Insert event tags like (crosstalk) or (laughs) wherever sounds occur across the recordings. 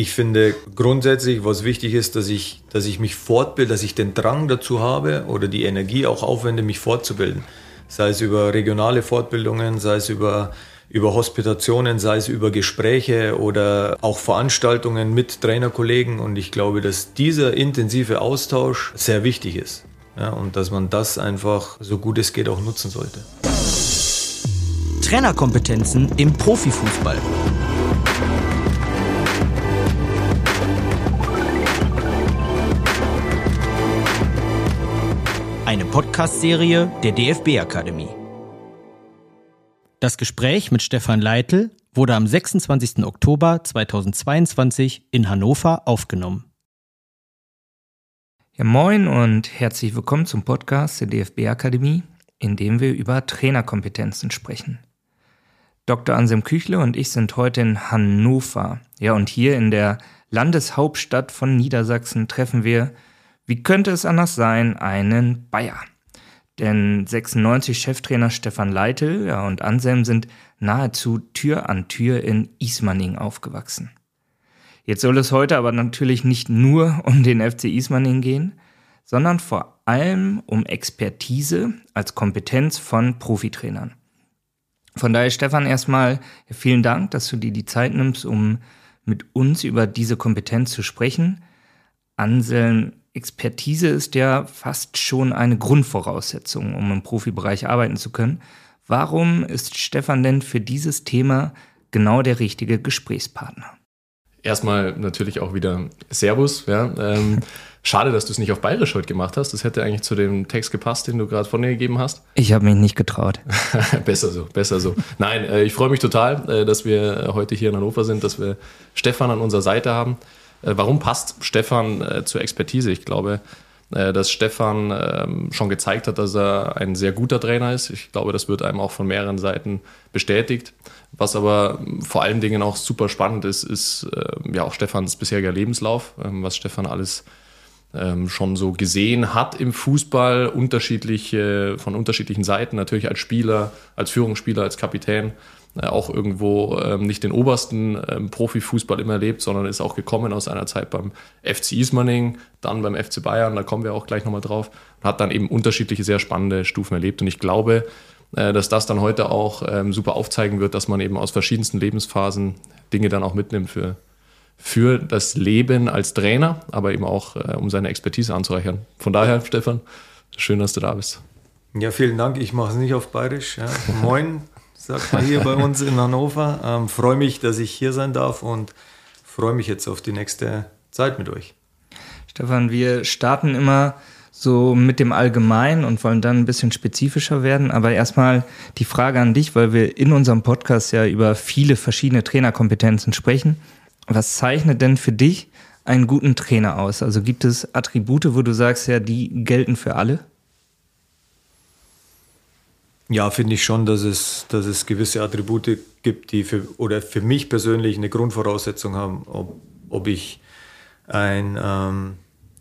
Ich finde grundsätzlich, was wichtig ist, dass ich, dass ich mich fortbilde, dass ich den Drang dazu habe oder die Energie auch aufwende, mich fortzubilden. Sei es über regionale Fortbildungen, sei es über, über Hospitationen, sei es über Gespräche oder auch Veranstaltungen mit Trainerkollegen. Und ich glaube, dass dieser intensive Austausch sehr wichtig ist. Ja, und dass man das einfach so gut es geht auch nutzen sollte. Trainerkompetenzen im Profifußball. Eine Podcast-Serie der DFB-Akademie. Das Gespräch mit Stefan Leitl wurde am 26. Oktober 2022 in Hannover aufgenommen. Ja, moin und herzlich willkommen zum Podcast der DFB-Akademie, in dem wir über Trainerkompetenzen sprechen. Dr. Anselm Küchle und ich sind heute in Hannover. Ja, und hier in der Landeshauptstadt von Niedersachsen treffen wir wie könnte es anders sein, einen Bayer. Denn 96 Cheftrainer Stefan Leitl und Anselm sind nahezu Tür an Tür in Ismaning aufgewachsen. Jetzt soll es heute aber natürlich nicht nur um den FC Ismaning gehen, sondern vor allem um Expertise als Kompetenz von Profitrainern. Von daher, Stefan, erstmal vielen Dank, dass du dir die Zeit nimmst, um mit uns über diese Kompetenz zu sprechen. Anselm, Expertise ist ja fast schon eine Grundvoraussetzung, um im Profibereich arbeiten zu können. Warum ist Stefan denn für dieses Thema genau der richtige Gesprächspartner? Erstmal natürlich auch wieder Servus. Ja. Ähm, (laughs) schade, dass du es nicht auf Bayerisch heute gemacht hast. Das hätte eigentlich zu dem Text gepasst, den du gerade von dir gegeben hast. Ich habe mich nicht getraut. (laughs) besser so, besser so. Nein, äh, ich freue mich total, äh, dass wir heute hier in Hannover sind, dass wir Stefan an unserer Seite haben. Äh, warum passt Stefan äh, zur Expertise? Ich glaube, äh, dass Stefan ähm, schon gezeigt hat, dass er ein sehr guter Trainer ist. Ich glaube, das wird einem auch von mehreren Seiten bestätigt. Was aber vor allen Dingen auch super spannend ist, ist ja auch Stefans bisheriger Lebenslauf, ähm, was Stefan alles ähm, schon so gesehen hat im Fußball, unterschiedliche, von unterschiedlichen Seiten, natürlich als Spieler, als Führungsspieler, als Kapitän auch irgendwo ähm, nicht den obersten ähm, Profifußball immer erlebt, sondern ist auch gekommen aus einer Zeit beim FC Ismaning, dann beim FC Bayern, da kommen wir auch gleich nochmal drauf, hat dann eben unterschiedliche, sehr spannende Stufen erlebt. Und ich glaube, äh, dass das dann heute auch ähm, super aufzeigen wird, dass man eben aus verschiedensten Lebensphasen Dinge dann auch mitnimmt für, für das Leben als Trainer, aber eben auch, äh, um seine Expertise anzureichern. Von daher, Stefan, schön, dass du da bist. Ja, vielen Dank. Ich mache es nicht auf Bayerisch. Ja. Moin, sagt man hier bei uns in Hannover. Ähm, freue mich, dass ich hier sein darf und freue mich jetzt auf die nächste Zeit mit euch. Stefan, wir starten immer so mit dem Allgemeinen und wollen dann ein bisschen spezifischer werden. Aber erstmal die Frage an dich, weil wir in unserem Podcast ja über viele verschiedene Trainerkompetenzen sprechen. Was zeichnet denn für dich einen guten Trainer aus? Also gibt es Attribute, wo du sagst, ja, die gelten für alle? Ja, finde ich schon, dass es, dass es gewisse Attribute gibt, die für, oder für mich persönlich eine Grundvoraussetzung haben, ob, ob ich ein, ähm,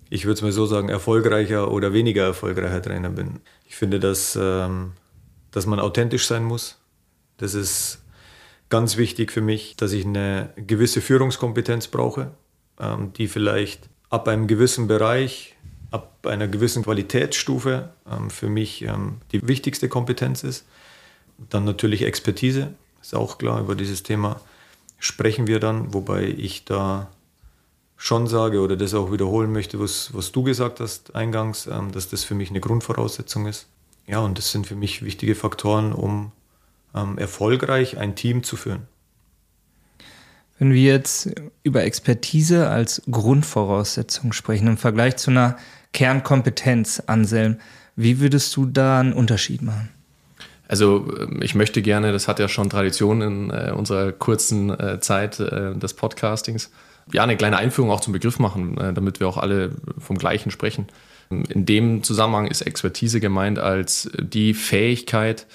ich würde es mal so sagen, erfolgreicher oder weniger erfolgreicher Trainer bin. Ich finde, dass, ähm, dass man authentisch sein muss. Das ist ganz wichtig für mich, dass ich eine gewisse Führungskompetenz brauche, ähm, die vielleicht ab einem gewissen Bereich ab einer gewissen Qualitätsstufe ähm, für mich ähm, die wichtigste Kompetenz ist. Dann natürlich Expertise, ist auch klar, über dieses Thema sprechen wir dann, wobei ich da schon sage oder das auch wiederholen möchte, was, was du gesagt hast eingangs, ähm, dass das für mich eine Grundvoraussetzung ist. Ja, und das sind für mich wichtige Faktoren, um ähm, erfolgreich ein Team zu führen. Wenn wir jetzt über Expertise als Grundvoraussetzung sprechen, im Vergleich zu einer Kernkompetenz, Anselm. Wie würdest du da einen Unterschied machen? Also ähm, ich möchte gerne, das hat ja schon Tradition in äh, unserer kurzen äh, Zeit äh, des Podcastings, ja, eine kleine Einführung auch zum Begriff machen, äh, damit wir auch alle vom Gleichen sprechen. In dem Zusammenhang ist Expertise gemeint als die Fähigkeit,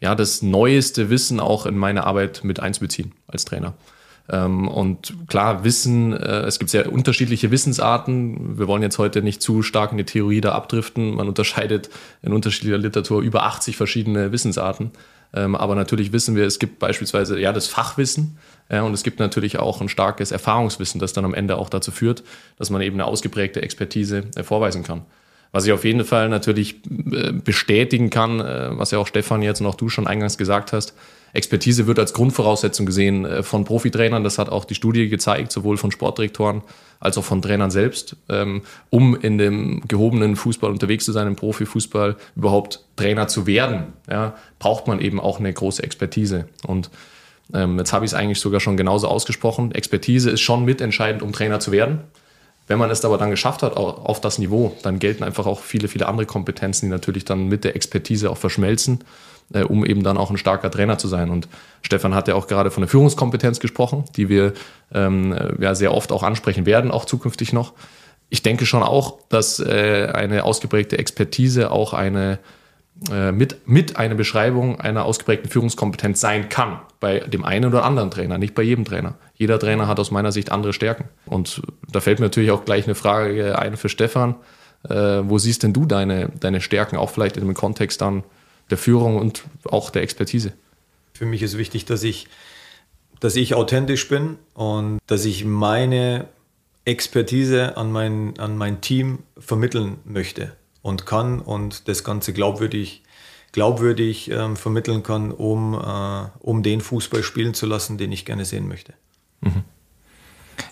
ja, das neueste Wissen auch in meine Arbeit mit einzubeziehen als Trainer. Ähm, und klar, Wissen, äh, es gibt sehr unterschiedliche Wissensarten. Wir wollen jetzt heute nicht zu stark in die Theorie da abdriften. Man unterscheidet in unterschiedlicher Literatur über 80 verschiedene Wissensarten. Ähm, aber natürlich wissen wir, es gibt beispielsweise ja das Fachwissen ja, und es gibt natürlich auch ein starkes Erfahrungswissen, das dann am Ende auch dazu führt, dass man eben eine ausgeprägte Expertise äh, vorweisen kann. Was ich auf jeden Fall natürlich äh, bestätigen kann, was ja auch Stefan jetzt und auch du schon eingangs gesagt hast, Expertise wird als Grundvoraussetzung gesehen äh, von Profitrainern. Das hat auch die Studie gezeigt, sowohl von Sportdirektoren als auch von Trainern selbst. Ähm, um in dem gehobenen Fußball unterwegs zu sein, im Profifußball überhaupt Trainer zu werden, ja, braucht man eben auch eine große Expertise. Und ähm, jetzt habe ich es eigentlich sogar schon genauso ausgesprochen. Expertise ist schon mitentscheidend, um Trainer zu werden. Wenn man es aber dann geschafft hat auf das Niveau, dann gelten einfach auch viele, viele andere Kompetenzen, die natürlich dann mit der Expertise auch verschmelzen äh, um eben dann auch ein starker Trainer zu sein. Und Stefan hat ja auch gerade von der Führungskompetenz gesprochen, die wir ähm, ja sehr oft auch ansprechen werden, auch zukünftig noch. Ich denke schon auch, dass äh, eine ausgeprägte Expertise auch eine äh, mit, mit einer Beschreibung einer ausgeprägten Führungskompetenz sein kann. Bei dem einen oder anderen Trainer, nicht bei jedem Trainer. Jeder Trainer hat aus meiner Sicht andere Stärken. Und da fällt mir natürlich auch gleich eine Frage ein für Stefan. Äh, wo siehst denn du deine, deine Stärken, auch vielleicht in dem Kontext dann der Führung und auch der Expertise. Für mich ist wichtig, dass ich, dass ich authentisch bin und dass ich meine Expertise an mein, an mein Team vermitteln möchte und kann und das Ganze glaubwürdig, glaubwürdig ähm, vermitteln kann, um, äh, um den Fußball spielen zu lassen, den ich gerne sehen möchte. Mhm.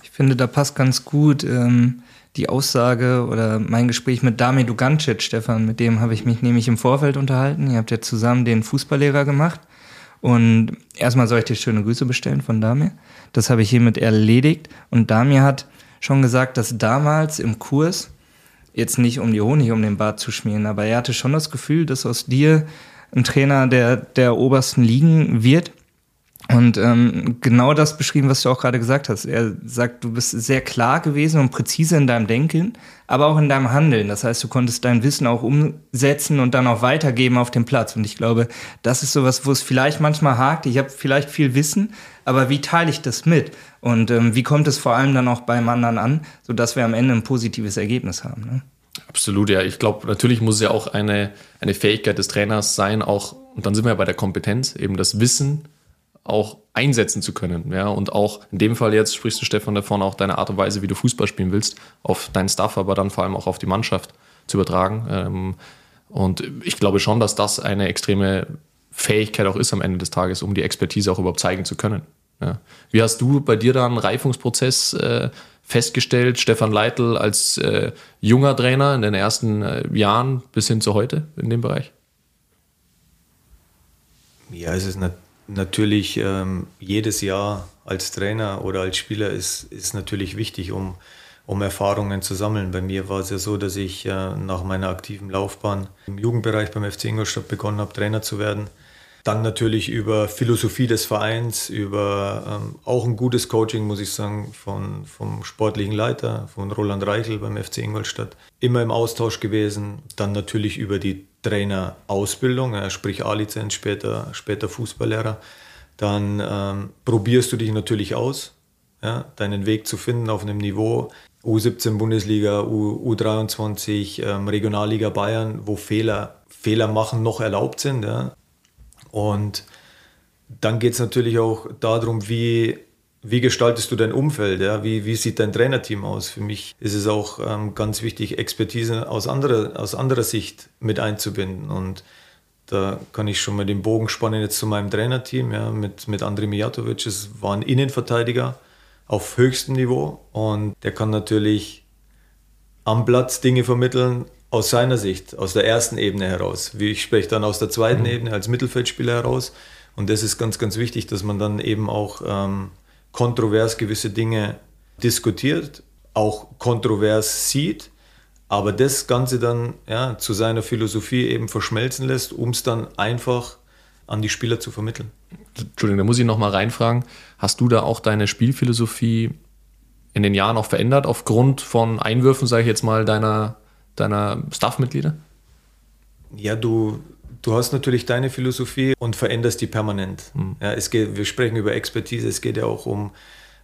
Ich finde, da passt ganz gut. Ähm die Aussage oder mein Gespräch mit Dami Dugancic, Stefan, mit dem habe ich mich nämlich im Vorfeld unterhalten. Ihr habt ja zusammen den Fußballlehrer gemacht. Und erstmal soll ich dir schöne Grüße bestellen von Damir. Das habe ich hiermit erledigt. Und Damir hat schon gesagt, dass damals im Kurs, jetzt nicht um die Honig um den Bart zu schmieren, aber er hatte schon das Gefühl, dass aus dir ein Trainer der, der obersten Ligen wird. Und ähm, genau das beschrieben, was du auch gerade gesagt hast. Er sagt, du bist sehr klar gewesen und präzise in deinem Denken, aber auch in deinem Handeln. Das heißt, du konntest dein Wissen auch umsetzen und dann auch weitergeben auf dem Platz. Und ich glaube, das ist sowas, wo es vielleicht manchmal hakt. Ich habe vielleicht viel Wissen, aber wie teile ich das mit? Und ähm, wie kommt es vor allem dann auch beim anderen an, sodass wir am Ende ein positives Ergebnis haben? Ne? Absolut, ja. Ich glaube, natürlich muss es ja auch eine, eine Fähigkeit des Trainers sein, auch, und dann sind wir ja bei der Kompetenz, eben das Wissen auch einsetzen zu können. Ja, und auch in dem Fall jetzt sprichst du, Stefan, davon, auch deine Art und Weise, wie du Fußball spielen willst, auf deinen Staff, aber dann vor allem auch auf die Mannschaft zu übertragen. Ähm, und ich glaube schon, dass das eine extreme Fähigkeit auch ist am Ende des Tages, um die Expertise auch überhaupt zeigen zu können. Ja. Wie hast du bei dir da einen Reifungsprozess äh, festgestellt, Stefan Leitl als äh, junger Trainer in den ersten äh, Jahren bis hin zu heute in dem Bereich? Ja, es ist natürlich ähm, jedes Jahr als Trainer oder als Spieler ist, ist natürlich wichtig, um, um Erfahrungen zu sammeln. Bei mir war es ja so, dass ich äh, nach meiner aktiven Laufbahn im Jugendbereich beim FC Ingolstadt begonnen habe, Trainer zu werden. Dann natürlich über Philosophie des Vereins, über ähm, auch ein gutes Coaching, muss ich sagen, von, vom sportlichen Leiter, von Roland Reichel beim FC Ingolstadt. Immer im Austausch gewesen. Dann natürlich über die Trainerausbildung, ja, sprich A-Lizenz, später, später Fußballlehrer, dann ähm, probierst du dich natürlich aus, ja, deinen Weg zu finden auf einem Niveau, U17 Bundesliga, U, U23 ähm, Regionalliga Bayern, wo Fehler, Fehler machen noch erlaubt sind. Ja. Und dann geht es natürlich auch darum, wie wie gestaltest du dein Umfeld? Ja? Wie, wie sieht dein Trainerteam aus? Für mich ist es auch ähm, ganz wichtig, Expertise aus anderer, aus anderer Sicht mit einzubinden. Und da kann ich schon mal den Bogen spannen jetzt zu meinem Trainerteam ja, mit, mit Andrei Mijatovic. Es war ein Innenverteidiger auf höchstem Niveau und der kann natürlich am Platz Dinge vermitteln aus seiner Sicht, aus der ersten Ebene heraus. Wie ich spreche dann aus der zweiten mhm. Ebene als Mittelfeldspieler heraus. Und das ist ganz, ganz wichtig, dass man dann eben auch ähm, kontrovers gewisse Dinge diskutiert, auch kontrovers sieht, aber das Ganze dann ja, zu seiner Philosophie eben verschmelzen lässt, um es dann einfach an die Spieler zu vermitteln. Entschuldigung, da muss ich nochmal reinfragen. Hast du da auch deine Spielphilosophie in den Jahren auch verändert, aufgrund von Einwürfen, sage ich jetzt mal, deiner, deiner Staffmitglieder? Ja, du, du hast natürlich deine Philosophie und veränderst die permanent. Mhm. Ja, es geht, wir sprechen über Expertise, es geht ja auch um,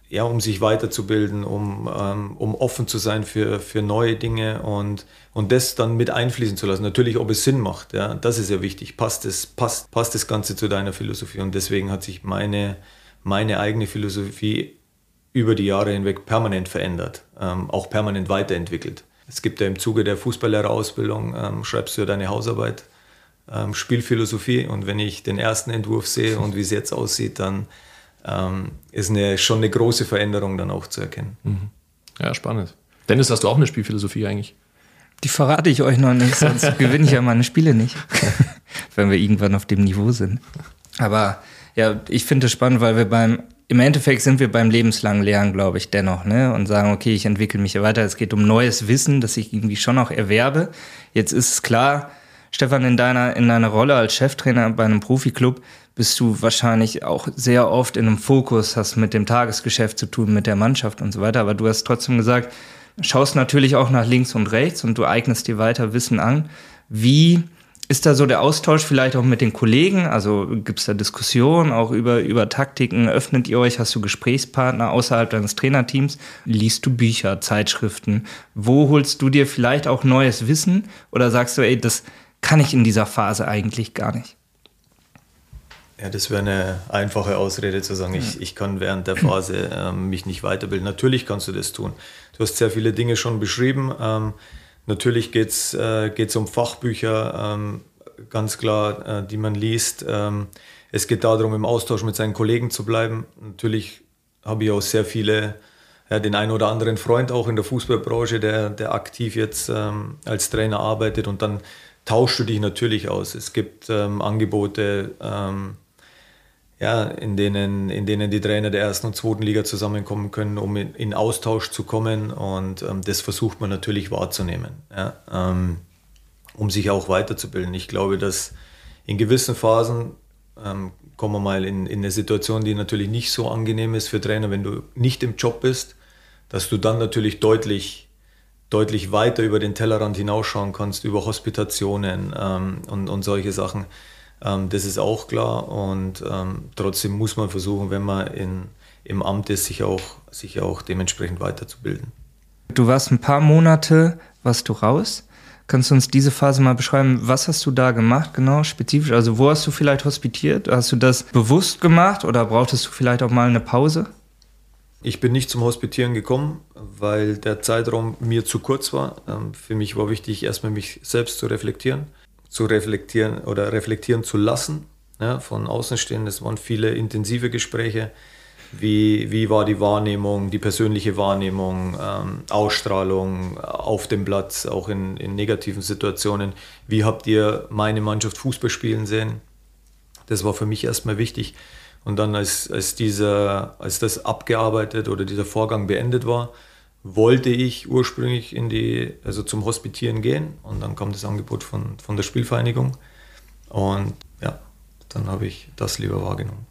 ja, um sich weiterzubilden, um, ähm, um offen zu sein für, für neue Dinge und, und das dann mit einfließen zu lassen. Natürlich, ob es Sinn macht, ja, das ist ja wichtig. Passt das, passt, passt das Ganze zu deiner Philosophie? Und deswegen hat sich meine, meine eigene Philosophie über die Jahre hinweg permanent verändert, ähm, auch permanent weiterentwickelt. Es gibt ja im Zuge der Fußballlehrerausbildung, ähm, schreibst du ja deine Hausarbeit, ähm, Spielphilosophie und wenn ich den ersten Entwurf sehe und wie es jetzt aussieht, dann ähm, ist eine, schon eine große Veränderung dann auch zu erkennen. Mhm. Ja, spannend. Dennis, hast du auch eine Spielphilosophie eigentlich? Die verrate ich euch noch nicht, sonst (laughs) gewinne ich ja meine Spiele nicht, (laughs) wenn wir irgendwann auf dem Niveau sind. Aber ja, ich finde es spannend, weil wir beim, im Endeffekt sind wir beim lebenslangen Lernen, glaube ich, dennoch, ne? Und sagen, okay, ich entwickle mich weiter. Es geht um neues Wissen, das ich irgendwie schon auch erwerbe. Jetzt ist es klar, Stefan, in deiner, in deiner Rolle als Cheftrainer bei einem Profiklub bist du wahrscheinlich auch sehr oft in einem Fokus, hast mit dem Tagesgeschäft zu tun, mit der Mannschaft und so weiter. Aber du hast trotzdem gesagt, schaust natürlich auch nach links und rechts und du eignest dir weiter Wissen an. Wie ist da so der Austausch vielleicht auch mit den Kollegen? Also gibt es da Diskussionen auch über, über Taktiken? Öffnet ihr euch? Hast du Gesprächspartner außerhalb deines Trainerteams? Liest du Bücher, Zeitschriften? Wo holst du dir vielleicht auch neues Wissen? Oder sagst du, ey, das kann ich in dieser Phase eigentlich gar nicht? Ja, das wäre eine einfache Ausrede zu sagen, ich, ich kann während der Phase ähm, mich nicht weiterbilden. Natürlich kannst du das tun. Du hast sehr viele Dinge schon beschrieben. Ähm, natürlich geht es äh, um Fachbücher, ähm, ganz klar, äh, die man liest. Ähm, es geht darum, im Austausch mit seinen Kollegen zu bleiben. Natürlich habe ich auch sehr viele, ja, den einen oder anderen Freund auch in der Fußballbranche, der, der aktiv jetzt ähm, als Trainer arbeitet und dann tauschst du dich natürlich aus. Es gibt ähm, Angebote, ähm, ja, in, denen, in denen die Trainer der ersten und zweiten Liga zusammenkommen können, um in, in Austausch zu kommen. Und ähm, das versucht man natürlich wahrzunehmen, ja, ähm, um sich auch weiterzubilden. Ich glaube, dass in gewissen Phasen ähm, kommen wir mal in, in eine Situation, die natürlich nicht so angenehm ist für Trainer, wenn du nicht im Job bist, dass du dann natürlich deutlich, deutlich weiter über den Tellerrand hinausschauen kannst, über Hospitationen ähm, und, und solche Sachen. Ähm, das ist auch klar und ähm, trotzdem muss man versuchen, wenn man in, im Amt ist, sich auch, sich auch dementsprechend weiterzubilden. Du warst ein paar Monate, warst du raus. Kannst du uns diese Phase mal beschreiben? Was hast du da gemacht, genau, spezifisch? Also, wo hast du vielleicht hospitiert? Hast du das bewusst gemacht oder brauchtest du vielleicht auch mal eine Pause? Ich bin nicht zum Hospitieren gekommen, weil der Zeitraum mir zu kurz war. Ähm, für mich war wichtig, erstmal mich selbst zu reflektieren zu reflektieren oder reflektieren zu lassen ja, von Außenstehenden. Es waren viele intensive Gespräche. Wie, wie war die Wahrnehmung, die persönliche Wahrnehmung, ähm, Ausstrahlung auf dem Platz, auch in, in negativen Situationen? Wie habt ihr meine Mannschaft Fußball spielen sehen? Das war für mich erstmal wichtig. Und dann, als, als, dieser, als das abgearbeitet oder dieser Vorgang beendet war, wollte ich ursprünglich in die, also zum Hospitieren gehen und dann kam das Angebot von, von der Spielvereinigung und ja, dann habe ich das lieber wahrgenommen.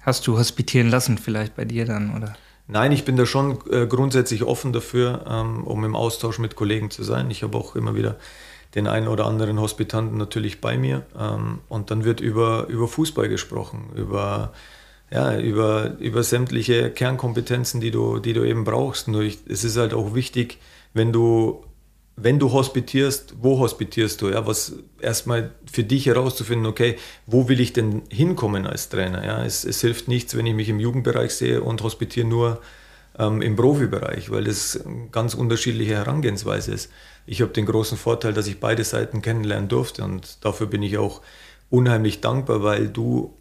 Hast du hospitieren lassen vielleicht bei dir dann, oder? Nein, ich bin da schon äh, grundsätzlich offen dafür, ähm, um im Austausch mit Kollegen zu sein. Ich habe auch immer wieder den einen oder anderen Hospitanten natürlich bei mir ähm, und dann wird über, über Fußball gesprochen, über ja, über, über sämtliche Kernkompetenzen, die du, die du eben brauchst. Nur ich, es ist halt auch wichtig, wenn du, wenn du hospitierst, wo hospitierst du? Ja, was erstmal für dich herauszufinden, okay, wo will ich denn hinkommen als Trainer? Ja, es, es hilft nichts, wenn ich mich im Jugendbereich sehe und hospitiere nur ähm, im Profibereich, weil das eine ganz unterschiedliche Herangehensweise ist. Ich habe den großen Vorteil, dass ich beide Seiten kennenlernen durfte und dafür bin ich auch unheimlich dankbar, weil du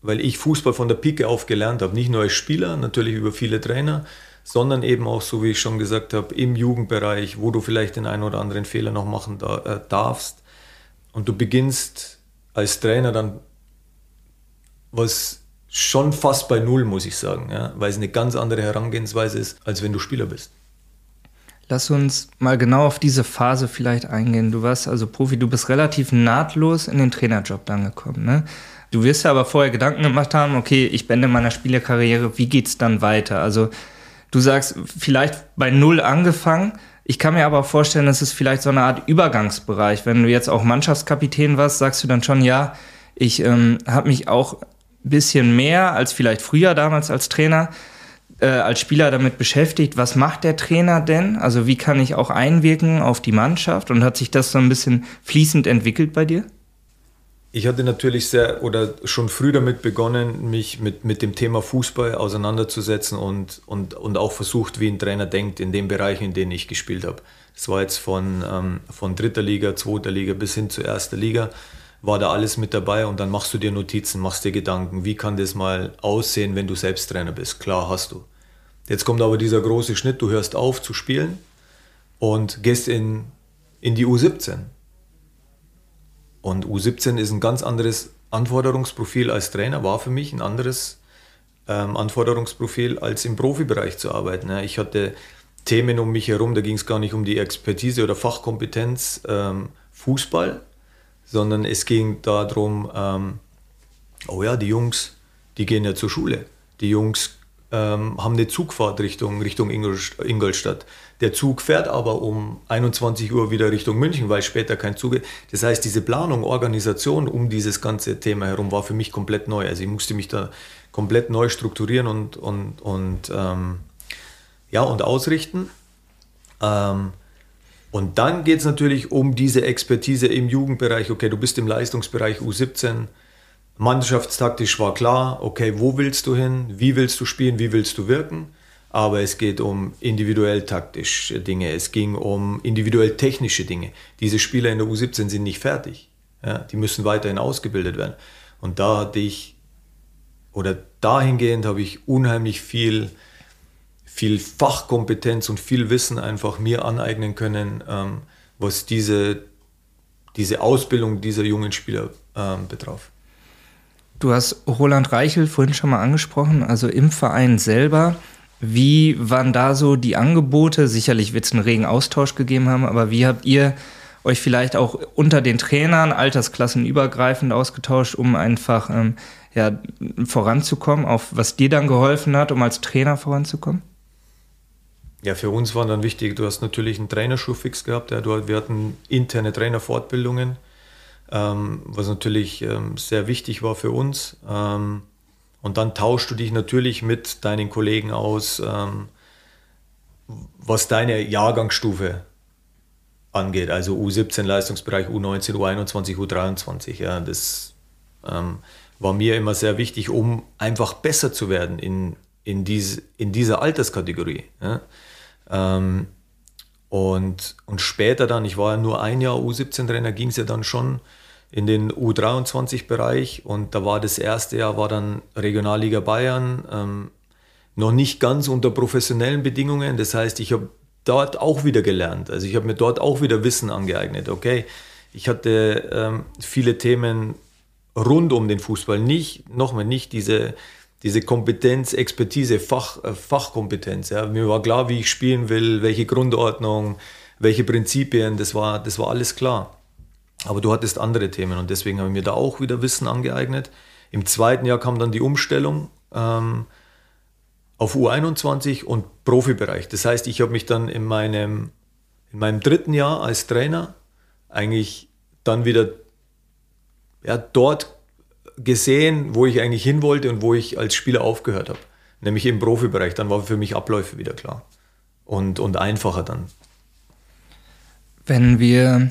weil ich Fußball von der Pike auf gelernt habe. Nicht nur als Spieler, natürlich über viele Trainer, sondern eben auch, so wie ich schon gesagt habe, im Jugendbereich, wo du vielleicht den einen oder anderen Fehler noch machen da, äh, darfst. Und du beginnst als Trainer dann was schon fast bei Null, muss ich sagen, ja? weil es eine ganz andere Herangehensweise ist, als wenn du Spieler bist. Lass uns mal genau auf diese Phase vielleicht eingehen. Du warst also Profi, du bist relativ nahtlos in den Trainerjob dann gekommen. Ne? Du wirst ja aber vorher Gedanken gemacht haben, okay, ich beende meiner Spielerkarriere, wie geht's dann weiter? Also du sagst, vielleicht bei Null angefangen. Ich kann mir aber vorstellen, das ist vielleicht so eine Art Übergangsbereich. Wenn du jetzt auch Mannschaftskapitän warst, sagst du dann schon, ja, ich ähm, habe mich auch ein bisschen mehr als vielleicht früher damals als Trainer äh, als Spieler damit beschäftigt, was macht der Trainer denn? Also wie kann ich auch einwirken auf die Mannschaft? Und hat sich das so ein bisschen fließend entwickelt bei dir? Ich hatte natürlich sehr oder schon früh damit begonnen, mich mit, mit dem Thema Fußball auseinanderzusetzen und, und, und auch versucht, wie ein Trainer denkt in den Bereichen, in denen ich gespielt habe. Das war jetzt von, ähm, von dritter Liga, zweiter Liga bis hin zu erster Liga, war da alles mit dabei und dann machst du dir Notizen, machst dir Gedanken, wie kann das mal aussehen, wenn du selbst Trainer bist. Klar hast du. Jetzt kommt aber dieser große Schnitt, du hörst auf zu spielen und gehst in, in die U17 und U17 ist ein ganz anderes Anforderungsprofil als Trainer, war für mich ein anderes ähm, Anforderungsprofil als im Profibereich zu arbeiten. Ja, ich hatte Themen um mich herum, da ging es gar nicht um die Expertise oder Fachkompetenz ähm, Fußball, sondern es ging darum, ähm, oh ja, die Jungs, die gehen ja zur Schule. Die Jungs ähm, haben eine Zugfahrt Richtung, Richtung Ingolstadt. Der Zug fährt aber um 21 Uhr wieder Richtung München, weil später kein Zug ist. Das heißt, diese Planung, Organisation um dieses ganze Thema herum war für mich komplett neu. Also ich musste mich da komplett neu strukturieren und, und, und, ähm, ja, und ausrichten. Ähm, und dann geht es natürlich um diese Expertise im Jugendbereich. Okay, du bist im Leistungsbereich U17. Mannschaftstaktisch war klar, okay, wo willst du hin? Wie willst du spielen? Wie willst du wirken? aber es geht um individuell taktische Dinge, es ging um individuell technische Dinge. Diese Spieler in der U17 sind nicht fertig. Ja, die müssen weiterhin ausgebildet werden. Und da hatte ich, oder dahingehend habe ich unheimlich viel, viel Fachkompetenz und viel Wissen einfach mir aneignen können, ähm, was diese, diese Ausbildung dieser jungen Spieler ähm, betraf. Du hast Roland Reichel vorhin schon mal angesprochen, also im Verein selber wie waren da so die Angebote? Sicherlich wird es einen regen Austausch gegeben haben, aber wie habt ihr euch vielleicht auch unter den Trainern altersklassenübergreifend ausgetauscht, um einfach ähm, ja, voranzukommen, auf was dir dann geholfen hat, um als Trainer voranzukommen? Ja, für uns war dann wichtig, du hast natürlich einen Trainerschuhfix gehabt, ja, du, wir hatten interne Trainerfortbildungen, ähm, was natürlich ähm, sehr wichtig war für uns. Ähm, und dann tauschst du dich natürlich mit deinen Kollegen aus, ähm, was deine Jahrgangsstufe angeht. Also U17 Leistungsbereich, U19, U21, U23. Ja, das ähm, war mir immer sehr wichtig, um einfach besser zu werden in, in, diese, in dieser Alterskategorie. Ja. Ähm, und, und später dann, ich war ja nur ein Jahr U17-Trainer, ging es ja dann schon in den U23-Bereich und da war das erste Jahr war dann Regionalliga Bayern, ähm, noch nicht ganz unter professionellen Bedingungen. Das heißt, ich habe dort auch wieder gelernt. Also ich habe mir dort auch wieder Wissen angeeignet. Okay, ich hatte ähm, viele Themen rund um den Fußball, nicht nochmal nicht diese diese Kompetenz, Expertise, Fach, äh, Fachkompetenz. Ja. Mir war klar, wie ich spielen will, welche Grundordnung, welche Prinzipien, das war, das war alles klar. Aber du hattest andere Themen und deswegen habe ich mir da auch wieder Wissen angeeignet. Im zweiten Jahr kam dann die Umstellung ähm, auf U21 und Profibereich. Das heißt, ich habe mich dann in meinem, in meinem dritten Jahr als Trainer eigentlich dann wieder ja, dort gesehen, wo ich eigentlich hin wollte und wo ich als Spieler aufgehört habe. Nämlich im Profibereich. Dann war für mich Abläufe wieder klar und, und einfacher dann. Wenn wir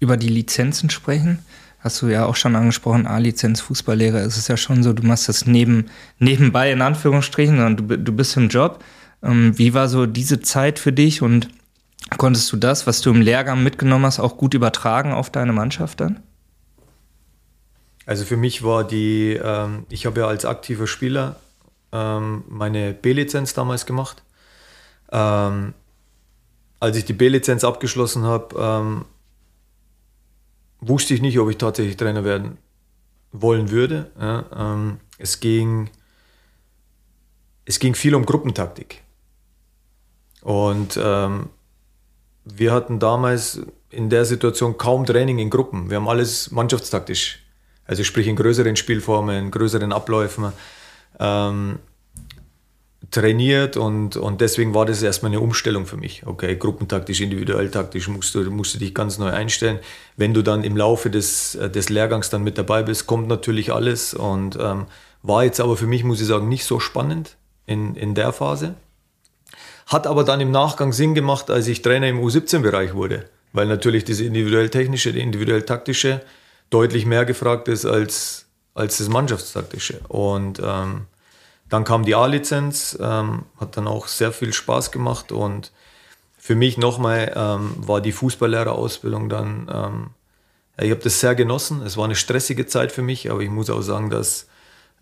über die Lizenzen sprechen. Hast du ja auch schon angesprochen, A-Lizenz, Fußballlehrer. Es ist ja schon so, du machst das neben, nebenbei in Anführungsstrichen, sondern du, du bist im Job. Ähm, wie war so diese Zeit für dich und konntest du das, was du im Lehrgang mitgenommen hast, auch gut übertragen auf deine Mannschaft dann? Also für mich war die, ähm, ich habe ja als aktiver Spieler ähm, meine B-Lizenz damals gemacht. Ähm, als ich die B-Lizenz abgeschlossen habe, ähm, wusste ich nicht, ob ich tatsächlich Trainer werden wollen würde. Ja, ähm, es, ging, es ging viel um Gruppentaktik. Und ähm, wir hatten damals in der Situation kaum Training in Gruppen. Wir haben alles mannschaftstaktisch. Also sprich in größeren Spielformen, größeren Abläufen. Ähm, trainiert und, und deswegen war das erstmal eine Umstellung für mich. Okay, gruppentaktisch, individuell taktisch musst du, musst du dich ganz neu einstellen. Wenn du dann im Laufe des, äh, des Lehrgangs dann mit dabei bist, kommt natürlich alles und ähm, war jetzt aber für mich, muss ich sagen, nicht so spannend. in, in der Phase. Hat aber dann im Nachgang Sinn gemacht, als ich Trainer im U17-Bereich wurde, weil natürlich das individuell technische, das individuell taktische deutlich mehr gefragt ist als, als das Mannschaftstaktische. Und ähm, dann kam die A-Lizenz, ähm, hat dann auch sehr viel Spaß gemacht und für mich nochmal ähm, war die Fußballlehrerausbildung dann, ähm, ich habe das sehr genossen. Es war eine stressige Zeit für mich, aber ich muss auch sagen, dass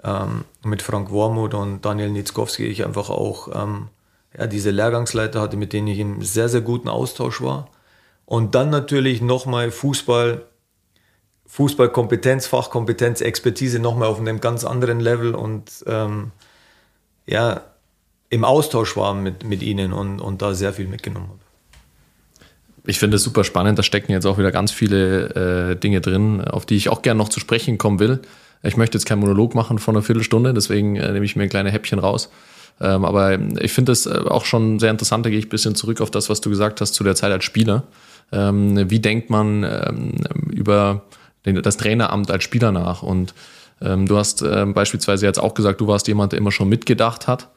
ähm, mit Frank Wormuth und Daniel Nitzkowski ich einfach auch ähm, ja, diese Lehrgangsleiter hatte, mit denen ich im sehr, sehr guten Austausch war. Und dann natürlich nochmal Fußball, Fußballkompetenz, Fachkompetenz, Expertise nochmal auf einem ganz anderen Level und ähm, ja, im Austausch war mit, mit ihnen und, und da sehr viel mitgenommen habe. Ich finde es super spannend, da stecken jetzt auch wieder ganz viele äh, Dinge drin, auf die ich auch gerne noch zu sprechen kommen will. Ich möchte jetzt keinen Monolog machen von einer Viertelstunde, deswegen äh, nehme ich mir ein kleines Häppchen raus. Ähm, aber ich finde es äh, auch schon sehr interessant, da gehe ich ein bisschen zurück auf das, was du gesagt hast zu der Zeit als Spieler. Ähm, wie denkt man ähm, über das Traineramt als Spieler nach? Und ähm, du hast ähm, beispielsweise jetzt auch gesagt, du warst jemand, der immer schon mitgedacht hat.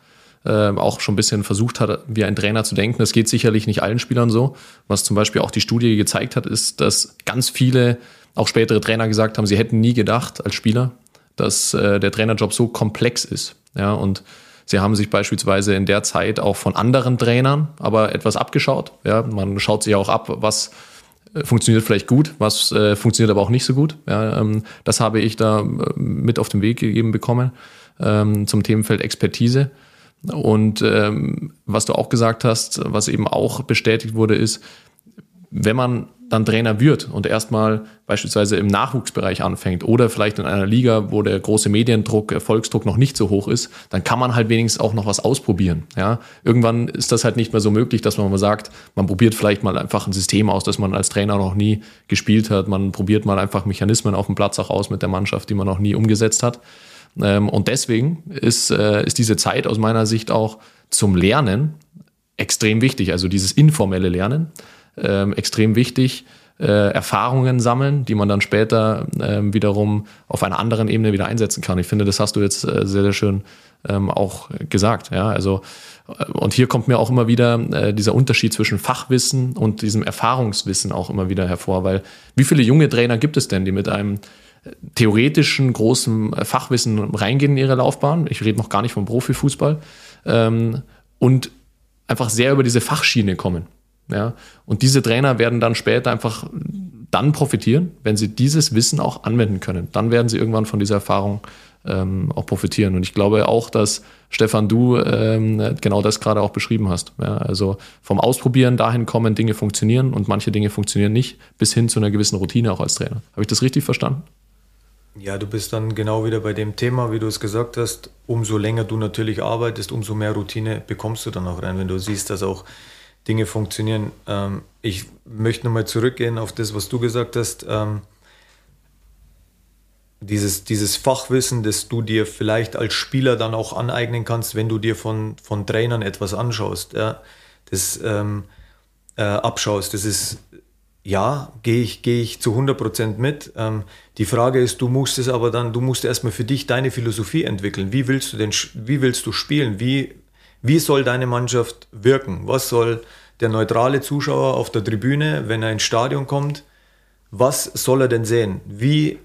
Äh, auch schon ein bisschen versucht hat, wie ein Trainer zu denken. Das geht sicherlich nicht allen Spielern so. Was zum Beispiel auch die Studie gezeigt hat, ist, dass ganz viele, auch spätere Trainer gesagt haben, sie hätten nie gedacht als Spieler, dass äh, der Trainerjob so komplex ist. Ja, und sie haben sich beispielsweise in der Zeit auch von anderen Trainern aber etwas abgeschaut. Ja, man schaut sich auch ab, was funktioniert vielleicht gut, was äh, funktioniert aber auch nicht so gut. Ja, ähm, das habe ich da äh, mit auf den Weg gegeben bekommen ähm, zum Themenfeld Expertise. Und ähm, was du auch gesagt hast, was eben auch bestätigt wurde, ist, wenn man dann Trainer wird und erstmal beispielsweise im Nachwuchsbereich anfängt oder vielleicht in einer Liga, wo der große Mediendruck, Erfolgsdruck noch nicht so hoch ist, dann kann man halt wenigstens auch noch was ausprobieren. Ja? Irgendwann ist das halt nicht mehr so möglich, dass man mal sagt, man probiert vielleicht mal einfach ein System aus, das man als Trainer noch nie gespielt hat. Man probiert mal einfach Mechanismen auf dem Platz auch aus mit der Mannschaft, die man noch nie umgesetzt hat. Ähm, und deswegen ist, äh, ist diese Zeit aus meiner Sicht auch zum Lernen extrem wichtig, also dieses informelle Lernen ähm, extrem wichtig. Äh, Erfahrungen sammeln, die man dann später ähm, wiederum auf einer anderen Ebene wieder einsetzen kann. Ich finde, das hast du jetzt äh, sehr, sehr schön ähm, auch gesagt. Ja, also äh, und hier kommt mir auch immer wieder äh, dieser Unterschied zwischen Fachwissen und diesem Erfahrungswissen auch immer wieder hervor, weil wie viele junge Trainer gibt es denn, die mit einem theoretischen großen Fachwissen reingehen in ihre Laufbahn? Ich rede noch gar nicht vom Profifußball ähm, und einfach sehr über diese Fachschiene kommen. Ja? Und diese Trainer werden dann später einfach dann profitieren, wenn sie dieses Wissen auch anwenden können. Dann werden sie irgendwann von dieser Erfahrung ähm, auch profitieren. Und ich glaube auch, dass Stefan, du ähm, genau das gerade auch beschrieben hast. Ja? Also vom Ausprobieren dahin kommen, Dinge funktionieren und manche Dinge funktionieren nicht, bis hin zu einer gewissen Routine auch als Trainer. Habe ich das richtig verstanden? Ja, du bist dann genau wieder bei dem Thema, wie du es gesagt hast. Umso länger du natürlich arbeitest, umso mehr Routine bekommst du dann auch rein, wenn du siehst, dass auch Dinge funktionieren. Ähm, ich möchte nochmal zurückgehen auf das, was du gesagt hast. Ähm, dieses, dieses Fachwissen, das du dir vielleicht als Spieler dann auch aneignen kannst, wenn du dir von, von Trainern etwas anschaust, ja, das ähm, äh, abschaust, das ist, ja, gehe ich, geh ich zu 100% mit. Ähm, die Frage ist, du musst es aber dann, du musst erstmal für dich deine Philosophie entwickeln. Wie willst du denn, wie willst du spielen? Wie, wie soll deine Mannschaft wirken? Was soll der neutrale Zuschauer auf der Tribüne, wenn er ins Stadion kommt, was soll er denn sehen? Wie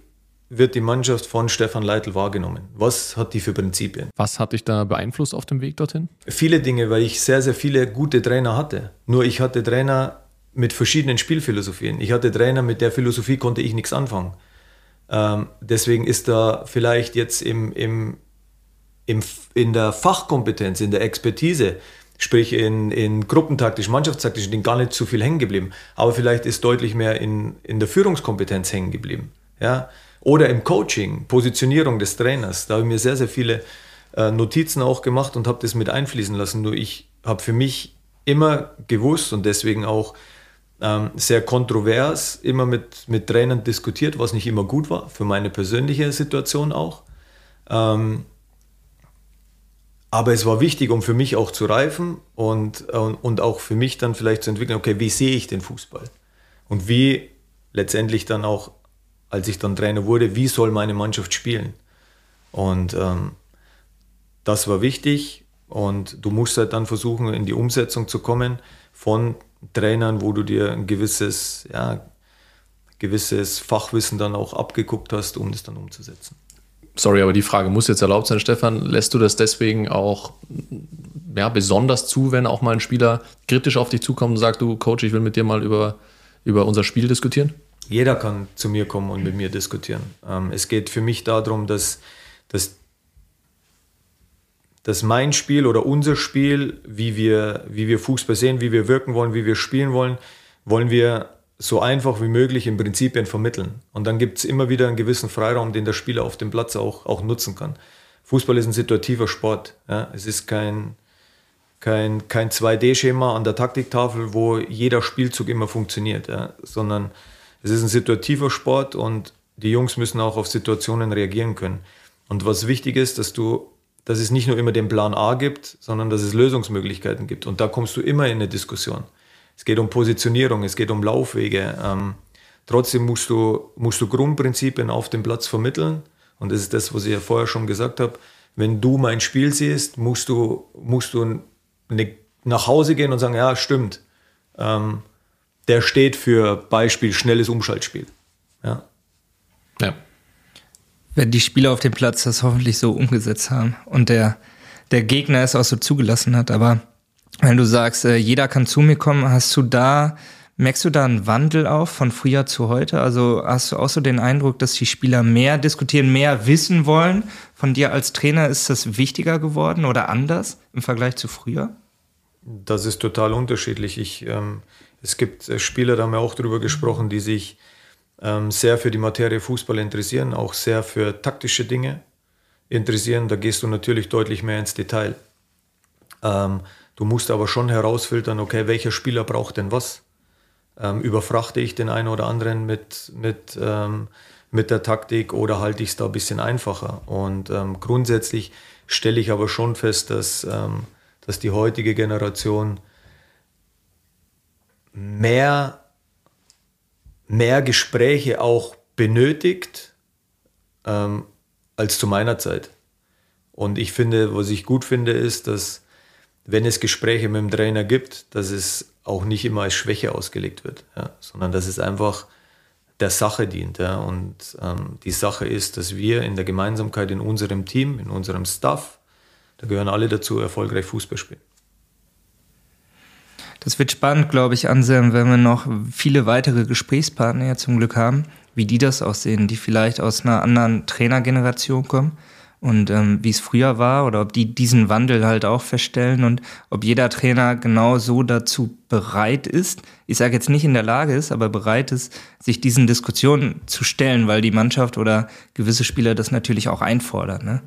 wird die Mannschaft von Stefan Leitl wahrgenommen? Was hat die für Prinzipien? Was hat dich da beeinflusst auf dem Weg dorthin? Viele Dinge, weil ich sehr, sehr viele gute Trainer hatte. Nur ich hatte Trainer mit verschiedenen Spielphilosophien. Ich hatte Trainer, mit der Philosophie konnte ich nichts anfangen. Ähm, deswegen ist da vielleicht jetzt im, im, im, in der Fachkompetenz, in der Expertise sprich in, in gruppentaktisch, mannschaftstaktisch, Dingen gar nicht zu viel hängen geblieben. Aber vielleicht ist deutlich mehr in, in der Führungskompetenz hängen geblieben. Ja? Oder im Coaching, Positionierung des Trainers. Da habe ich mir sehr, sehr viele äh, Notizen auch gemacht und habe das mit einfließen lassen. Nur ich habe für mich immer gewusst und deswegen auch ähm, sehr kontrovers immer mit, mit Trainern diskutiert, was nicht immer gut war, für meine persönliche Situation auch. Ähm, aber es war wichtig, um für mich auch zu reifen und, und, und auch für mich dann vielleicht zu entwickeln, okay, wie sehe ich den Fußball? Und wie letztendlich dann auch, als ich dann Trainer wurde, wie soll meine Mannschaft spielen? Und ähm, das war wichtig. Und du musst halt dann versuchen, in die Umsetzung zu kommen von Trainern, wo du dir ein gewisses, ja, gewisses Fachwissen dann auch abgeguckt hast, um das dann umzusetzen. Sorry, aber die Frage muss jetzt erlaubt sein, Stefan. Lässt du das deswegen auch ja, besonders zu, wenn auch mal ein Spieler kritisch auf dich zukommt und sagt, du Coach, ich will mit dir mal über, über unser Spiel diskutieren? Jeder kann zu mir kommen und mit mir diskutieren. Ähm, es geht für mich darum, dass, dass, dass mein Spiel oder unser Spiel, wie wir, wie wir Fußball sehen, wie wir wirken wollen, wie wir spielen wollen, wollen wir so einfach wie möglich in Prinzipien vermitteln. Und dann gibt es immer wieder einen gewissen Freiraum, den der Spieler auf dem Platz auch, auch nutzen kann. Fußball ist ein situativer Sport. Ja? Es ist kein, kein, kein 2D-Schema an der Taktiktafel, wo jeder Spielzug immer funktioniert, ja? sondern es ist ein situativer Sport und die Jungs müssen auch auf Situationen reagieren können. Und was wichtig ist, dass du, dass es nicht nur immer den Plan A gibt, sondern dass es Lösungsmöglichkeiten gibt. Und da kommst du immer in eine Diskussion. Es geht um Positionierung, es geht um Laufwege. Ähm, trotzdem musst du, musst du Grundprinzipien auf dem Platz vermitteln. Und das ist das, was ich ja vorher schon gesagt habe. Wenn du mein Spiel siehst, musst du, musst du eine, nach Hause gehen und sagen, ja, stimmt. Ähm, der steht für Beispiel schnelles Umschaltspiel. Ja. ja. Wenn die Spieler auf dem Platz das hoffentlich so umgesetzt haben und der, der Gegner es auch so zugelassen hat, aber wenn du sagst, äh, jeder kann zu mir kommen, hast du da, merkst du da einen Wandel auf von früher zu heute? Also hast du auch so den Eindruck, dass die Spieler mehr diskutieren, mehr wissen wollen? Von dir als Trainer ist das wichtiger geworden oder anders im Vergleich zu früher? Das ist total unterschiedlich. Ich, ähm, es gibt äh, Spieler, da haben wir auch drüber gesprochen, die sich ähm, sehr für die Materie Fußball interessieren, auch sehr für taktische Dinge interessieren. Da gehst du natürlich deutlich mehr ins Detail. Ähm, Du musst aber schon herausfiltern, okay, welcher Spieler braucht denn was? Ähm, überfrachte ich den einen oder anderen mit, mit, ähm, mit der Taktik oder halte ich es da ein bisschen einfacher? Und ähm, grundsätzlich stelle ich aber schon fest, dass, ähm, dass die heutige Generation mehr, mehr Gespräche auch benötigt ähm, als zu meiner Zeit. Und ich finde, was ich gut finde, ist, dass wenn es Gespräche mit dem Trainer gibt, dass es auch nicht immer als Schwäche ausgelegt wird, ja, sondern dass es einfach der Sache dient. Ja. Und ähm, die Sache ist, dass wir in der Gemeinsamkeit in unserem Team, in unserem Staff, da gehören alle dazu, erfolgreich Fußball spielen. Das wird spannend, glaube ich, Anselm, wenn wir noch viele weitere Gesprächspartner ja zum Glück haben, wie die das aussehen, die vielleicht aus einer anderen Trainergeneration kommen und ähm, wie es früher war oder ob die diesen Wandel halt auch feststellen und ob jeder Trainer genau so dazu bereit ist, ich sage jetzt nicht in der Lage ist, aber bereit ist, sich diesen Diskussionen zu stellen, weil die Mannschaft oder gewisse Spieler das natürlich auch einfordern. Ne?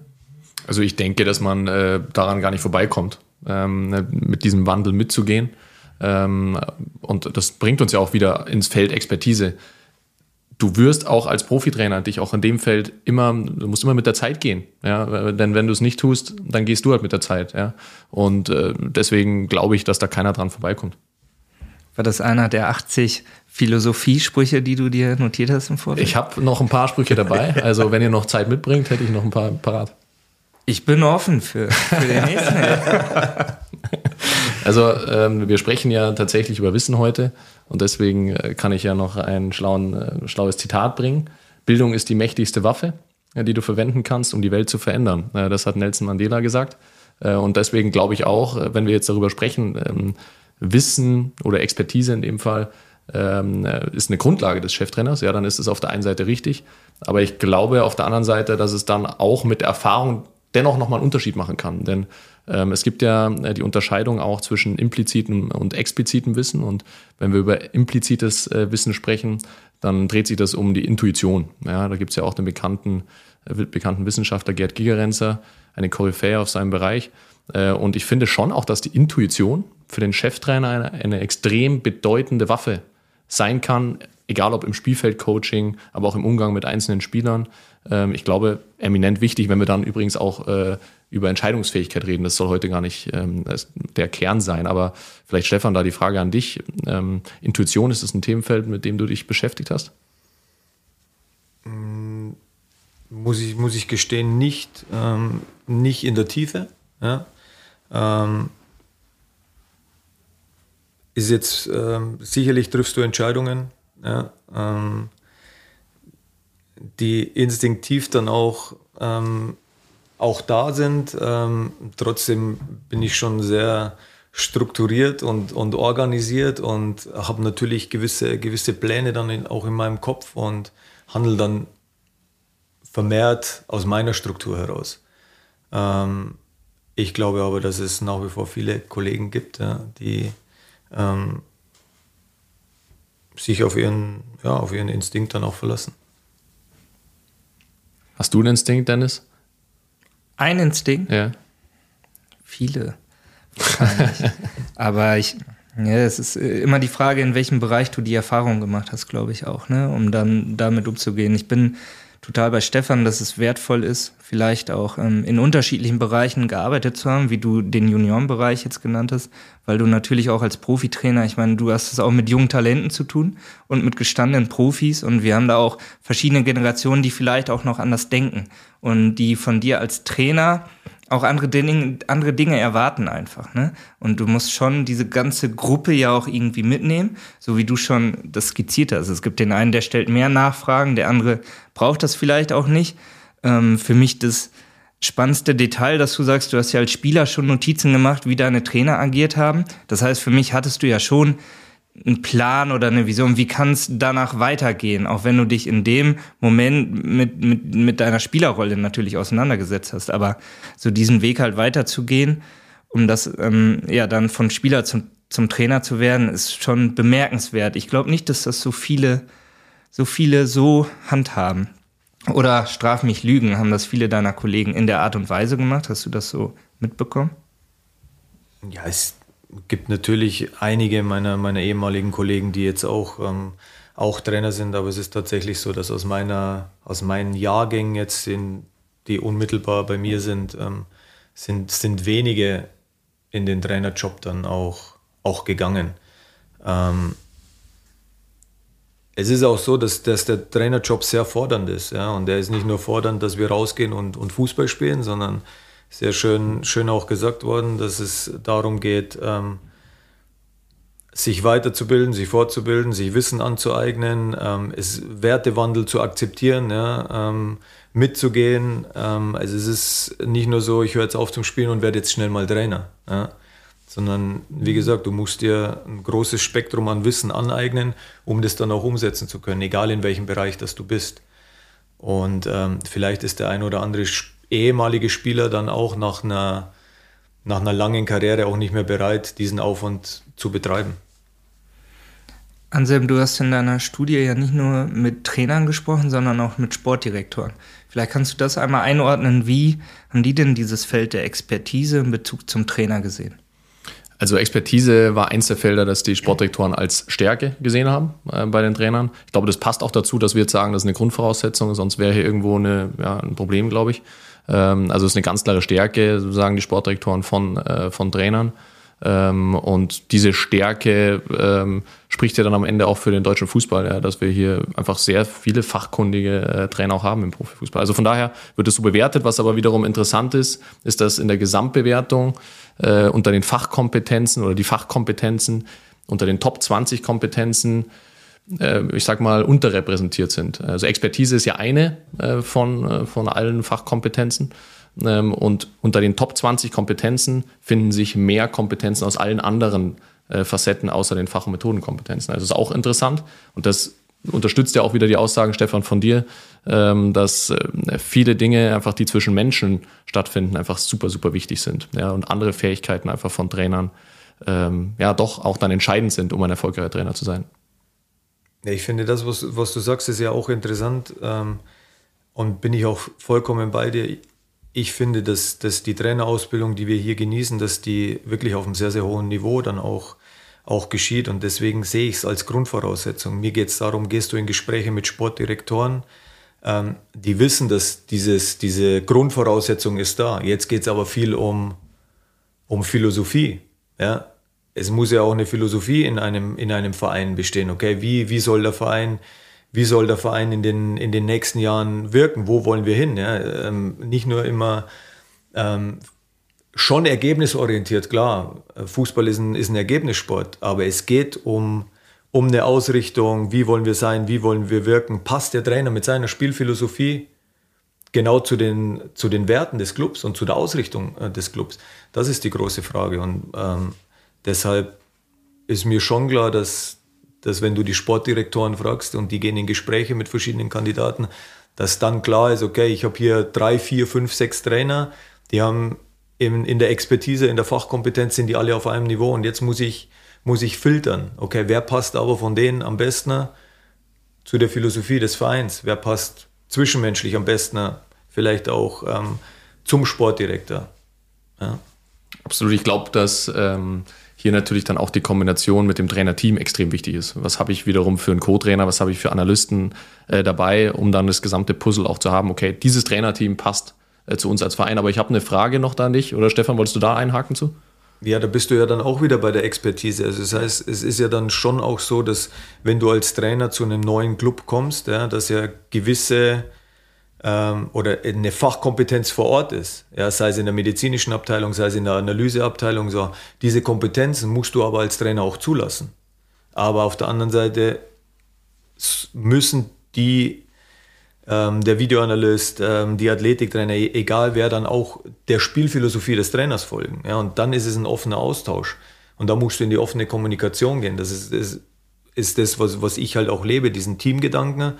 Also ich denke, dass man äh, daran gar nicht vorbeikommt, ähm, ne, mit diesem Wandel mitzugehen. Ähm, und das bringt uns ja auch wieder ins Feld Expertise du wirst auch als Profitrainer dich auch in dem Feld immer, du musst immer mit der Zeit gehen. Ja? Denn wenn du es nicht tust, dann gehst du halt mit der Zeit. Ja? Und äh, deswegen glaube ich, dass da keiner dran vorbeikommt. War das einer der 80 Philosophiesprüche, die du dir notiert hast im Vorfeld? Ich habe noch ein paar Sprüche dabei. Also wenn ihr noch Zeit mitbringt, hätte ich noch ein paar parat. Ich bin offen für, für den nächsten. (laughs) also ähm, wir sprechen ja tatsächlich über Wissen heute. Und deswegen äh, kann ich ja noch ein schlauen, äh, schlaues Zitat bringen. Bildung ist die mächtigste Waffe, die du verwenden kannst, um die Welt zu verändern. Äh, das hat Nelson Mandela gesagt. Und deswegen glaube ich auch, wenn wir jetzt darüber sprechen, ähm, Wissen oder Expertise in dem Fall ähm, ist eine Grundlage des Cheftrainers. Ja, dann ist es auf der einen Seite richtig. Aber ich glaube auf der anderen Seite, dass es dann auch mit Erfahrung dennoch nochmal einen Unterschied machen kann. Denn es gibt ja äh, die Unterscheidung auch zwischen implizitem und explizitem Wissen. Und wenn wir über implizites äh, Wissen sprechen, dann dreht sich das um die Intuition. Ja, da gibt es ja auch den bekannten, äh, bekannten Wissenschaftler Gerd Gigerenzer, eine Koryphäe auf seinem Bereich. Und ich finde schon auch, dass die Intuition für den Cheftrainer eine, eine extrem bedeutende Waffe sein kann, egal ob im Spielfeldcoaching, aber auch im Umgang mit einzelnen Spielern. Ähm, ich glaube, eminent wichtig, wenn wir dann übrigens auch über Entscheidungsfähigkeit reden. Das soll heute gar nicht ähm, der Kern sein. Aber vielleicht, Stefan, da die Frage an dich. Ähm, Intuition, ist das ein Themenfeld, mit dem du dich beschäftigt hast? Mm, muss ich, muss ich gestehen, nicht, ähm, nicht in der Tiefe. Ja? Ähm, ist jetzt ähm, sicherlich triffst du Entscheidungen, ja, ähm, die instinktiv dann auch, auch da sind. Ähm, trotzdem bin ich schon sehr strukturiert und, und organisiert und habe natürlich gewisse, gewisse Pläne dann in, auch in meinem Kopf und handle dann vermehrt aus meiner Struktur heraus. Ähm, ich glaube aber, dass es nach wie vor viele Kollegen gibt, ja, die ähm, sich auf ihren, ja, auf ihren Instinkt dann auch verlassen. Hast du einen Instinkt, Dennis? Ein Instinkt? Ja. Viele. (laughs) Aber ich, ja, es ist äh, immer die Frage, in welchem Bereich du die Erfahrung gemacht hast, glaube ich auch, ne? um dann damit umzugehen. Ich bin total bei Stefan, dass es wertvoll ist, vielleicht auch ähm, in unterschiedlichen Bereichen gearbeitet zu haben, wie du den Juniorenbereich jetzt genannt hast, weil du natürlich auch als Profitrainer, ich meine, du hast es auch mit jungen Talenten zu tun und mit gestandenen Profis und wir haben da auch verschiedene Generationen, die vielleicht auch noch anders denken und die von dir als Trainer auch andere Dinge, andere Dinge erwarten einfach. Ne? Und du musst schon diese ganze Gruppe ja auch irgendwie mitnehmen, so wie du schon das skizziert hast. Es gibt den einen, der stellt mehr Nachfragen, der andere braucht das vielleicht auch nicht. Ähm, für mich das spannendste Detail, dass du sagst, du hast ja als Spieler schon Notizen gemacht, wie deine Trainer agiert haben. Das heißt, für mich hattest du ja schon einen Plan oder eine Vision, wie kann es danach weitergehen, auch wenn du dich in dem Moment mit, mit, mit deiner Spielerrolle natürlich auseinandergesetzt hast. Aber so diesen Weg halt weiterzugehen, um das ähm, ja dann von Spieler zum, zum Trainer zu werden, ist schon bemerkenswert. Ich glaube nicht, dass das so viele, so viele so handhaben. Oder straf mich Lügen, haben das viele deiner Kollegen in der Art und Weise gemacht? Hast du das so mitbekommen? Ja, es gibt natürlich einige meiner, meiner ehemaligen Kollegen, die jetzt auch, ähm, auch Trainer sind, aber es ist tatsächlich so, dass aus, meiner, aus meinen Jahrgängen jetzt, in, die unmittelbar bei mir sind, ähm, sind, sind wenige in den Trainerjob dann auch, auch gegangen. Ähm, es ist auch so, dass, dass der Trainerjob sehr fordernd ist. Ja? Und er ist nicht nur fordernd, dass wir rausgehen und, und Fußball spielen, sondern sehr schön, schön auch gesagt worden, dass es darum geht, ähm, sich weiterzubilden, sich fortzubilden, sich Wissen anzueignen, ähm, es Wertewandel zu akzeptieren, ja, ähm, mitzugehen. Ähm, also es ist nicht nur so, ich höre jetzt auf zum Spielen und werde jetzt schnell mal Trainer, ja, sondern wie gesagt, du musst dir ein großes Spektrum an Wissen aneignen, um das dann auch umsetzen zu können, egal in welchem Bereich das du bist. Und ähm, vielleicht ist der ein oder andere ehemalige Spieler dann auch nach einer, nach einer langen Karriere auch nicht mehr bereit, diesen Aufwand zu betreiben. Anselm, du hast in deiner Studie ja nicht nur mit Trainern gesprochen, sondern auch mit Sportdirektoren. Vielleicht kannst du das einmal einordnen. Wie haben die denn dieses Feld der Expertise in Bezug zum Trainer gesehen? Also Expertise war eins der Felder, das die Sportdirektoren als Stärke gesehen haben äh, bei den Trainern. Ich glaube, das passt auch dazu, dass wir jetzt sagen, das ist eine Grundvoraussetzung, sonst wäre hier irgendwo eine, ja, ein Problem, glaube ich. Ähm, also es ist eine ganz klare Stärke, sagen die Sportdirektoren von, äh, von Trainern. Ähm, und diese Stärke ähm, spricht ja dann am Ende auch für den deutschen Fußball, ja, dass wir hier einfach sehr viele fachkundige äh, Trainer auch haben im Profifußball. Also von daher wird es so bewertet. Was aber wiederum interessant ist, ist, dass in der Gesamtbewertung äh, unter den Fachkompetenzen oder die Fachkompetenzen unter den Top 20 Kompetenzen ich sag mal, unterrepräsentiert sind. Also Expertise ist ja eine äh, von, äh, von allen Fachkompetenzen. Ähm, und unter den Top 20 Kompetenzen finden sich mehr Kompetenzen aus allen anderen Facetten außer den Fach- und Methodenkompetenzen. Also ist auch interessant und das unterstützt ja auch wieder die Aussagen, Stefan, von dir, ähm, dass viele Dinge einfach, die zwischen Menschen stattfinden, einfach super, super wichtig sind. Ja, und andere Fähigkeiten einfach von Trainern ähm, ja doch auch dann entscheidend sind, um ein erfolgreicher Trainer zu sein. Ich finde das, was, was du sagst, ist ja auch interessant ähm, und bin ich auch vollkommen bei dir. Ich finde, dass, dass die Trainerausbildung, die wir hier genießen, dass die wirklich auf einem sehr, sehr hohen Niveau dann auch, auch geschieht und deswegen sehe ich es als Grundvoraussetzung. Mir geht es darum, gehst du in Gespräche mit Sportdirektoren, ähm, die wissen, dass dieses, diese Grundvoraussetzung ist da. Jetzt geht es aber viel um, um Philosophie. Ja? Es muss ja auch eine Philosophie in einem, in einem Verein bestehen. Okay, wie, wie soll der Verein, wie soll der Verein in den, in den nächsten Jahren wirken? Wo wollen wir hin? Ja? Ähm, nicht nur immer ähm, schon ergebnisorientiert, klar. Fußball ist ein, ist ein Ergebnissport, aber es geht um, um eine Ausrichtung, wie wollen wir sein, wie wollen wir wirken. Passt der Trainer mit seiner Spielphilosophie genau zu den, zu den Werten des Clubs und zu der Ausrichtung äh, des Clubs? Das ist die große Frage. Und ähm, deshalb ist mir schon klar, dass, dass wenn du die Sportdirektoren fragst und die gehen in Gespräche mit verschiedenen Kandidaten, dass dann klar ist, okay, ich habe hier drei, vier, fünf, sechs Trainer, die haben in, in der Expertise, in der Fachkompetenz sind die alle auf einem Niveau und jetzt muss ich, muss ich filtern. Okay, wer passt aber von denen am besten zu der Philosophie des Vereins? Wer passt zwischenmenschlich am besten vielleicht auch ähm, zum Sportdirektor? Ja. Absolut, ich glaube, dass ähm, hier natürlich dann auch die Kombination mit dem Trainerteam extrem wichtig ist. Was habe ich wiederum für einen Co-Trainer, was habe ich für Analysten äh, dabei, um dann das gesamte Puzzle auch zu haben, okay, dieses Trainerteam passt äh, zu uns als Verein. Aber ich habe eine Frage noch da an dich. Oder Stefan, wolltest du da einhaken zu? Ja, da bist du ja dann auch wieder bei der Expertise. Also das heißt, es ist ja dann schon auch so, dass wenn du als Trainer zu einem neuen Club kommst, ja, dass ja gewisse ähm, oder eine Fachkompetenz vor Ort ist, ja, sei es in der medizinischen Abteilung, sei es in der Analyseabteilung, so diese Kompetenzen musst du aber als Trainer auch zulassen. Aber auf der anderen Seite müssen die ähm, der Videoanalyst, ähm, die Athletiktrainer, e-, egal wer, dann auch der Spielphilosophie des Trainers folgen. Ja, und dann ist es ein offener Austausch. Und da musst du in die offene Kommunikation gehen. Das ist, das, ist das, was, was ich halt auch lebe, diesen Teamgedanken,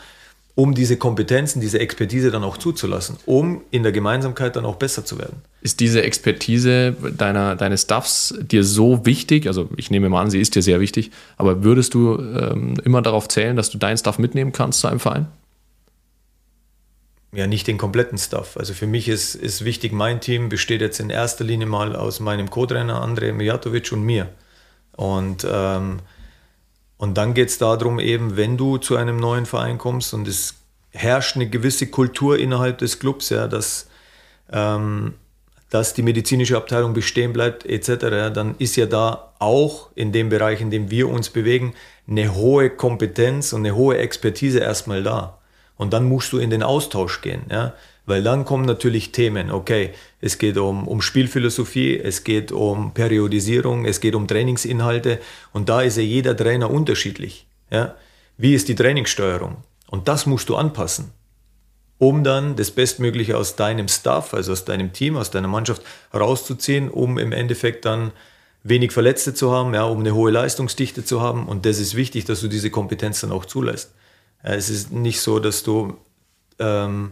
um diese Kompetenzen, diese Expertise dann auch zuzulassen, um in der Gemeinsamkeit dann auch besser zu werden. Ist diese Expertise deiner, deines Staffs dir so wichtig? Also ich nehme mal an, sie ist dir sehr wichtig, aber würdest du ähm, immer darauf zählen, dass du deinen Staff mitnehmen kannst zu einem Verein? ja nicht den kompletten Stuff. Also für mich ist, ist wichtig, mein Team besteht jetzt in erster Linie mal aus meinem Co-Trainer Andrej Mijatovic und mir. Und, ähm, und dann geht es darum, eben, wenn du zu einem neuen Verein kommst und es herrscht eine gewisse Kultur innerhalb des Clubs, ja, dass, ähm, dass die medizinische Abteilung bestehen bleibt, etc., dann ist ja da auch in dem Bereich, in dem wir uns bewegen, eine hohe Kompetenz und eine hohe Expertise erstmal da. Und dann musst du in den Austausch gehen, ja. Weil dann kommen natürlich Themen, okay, es geht um, um Spielphilosophie, es geht um Periodisierung, es geht um Trainingsinhalte und da ist ja jeder Trainer unterschiedlich. Ja? Wie ist die Trainingssteuerung? Und das musst du anpassen, um dann das Bestmögliche aus deinem Staff, also aus deinem Team, aus deiner Mannschaft rauszuziehen, um im Endeffekt dann wenig Verletzte zu haben, ja, um eine hohe Leistungsdichte zu haben. Und das ist wichtig, dass du diese Kompetenz dann auch zulässt. Es ist nicht so, dass du, ähm,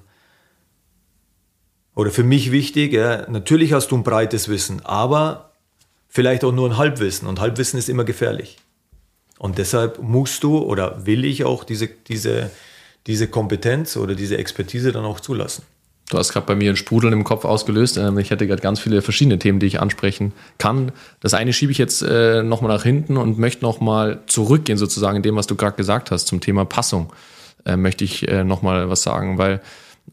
oder für mich wichtig, ja, natürlich hast du ein breites Wissen, aber vielleicht auch nur ein Halbwissen und Halbwissen ist immer gefährlich. Und deshalb musst du oder will ich auch diese, diese, diese Kompetenz oder diese Expertise dann auch zulassen. Du hast gerade bei mir ein Sprudeln im Kopf ausgelöst. Ähm, ich hätte gerade ganz viele verschiedene Themen, die ich ansprechen kann. Das eine schiebe ich jetzt äh, nochmal nach hinten und möchte nochmal zurückgehen, sozusagen, in dem, was du gerade gesagt hast, zum Thema Passung. Äh, möchte ich äh, nochmal was sagen, weil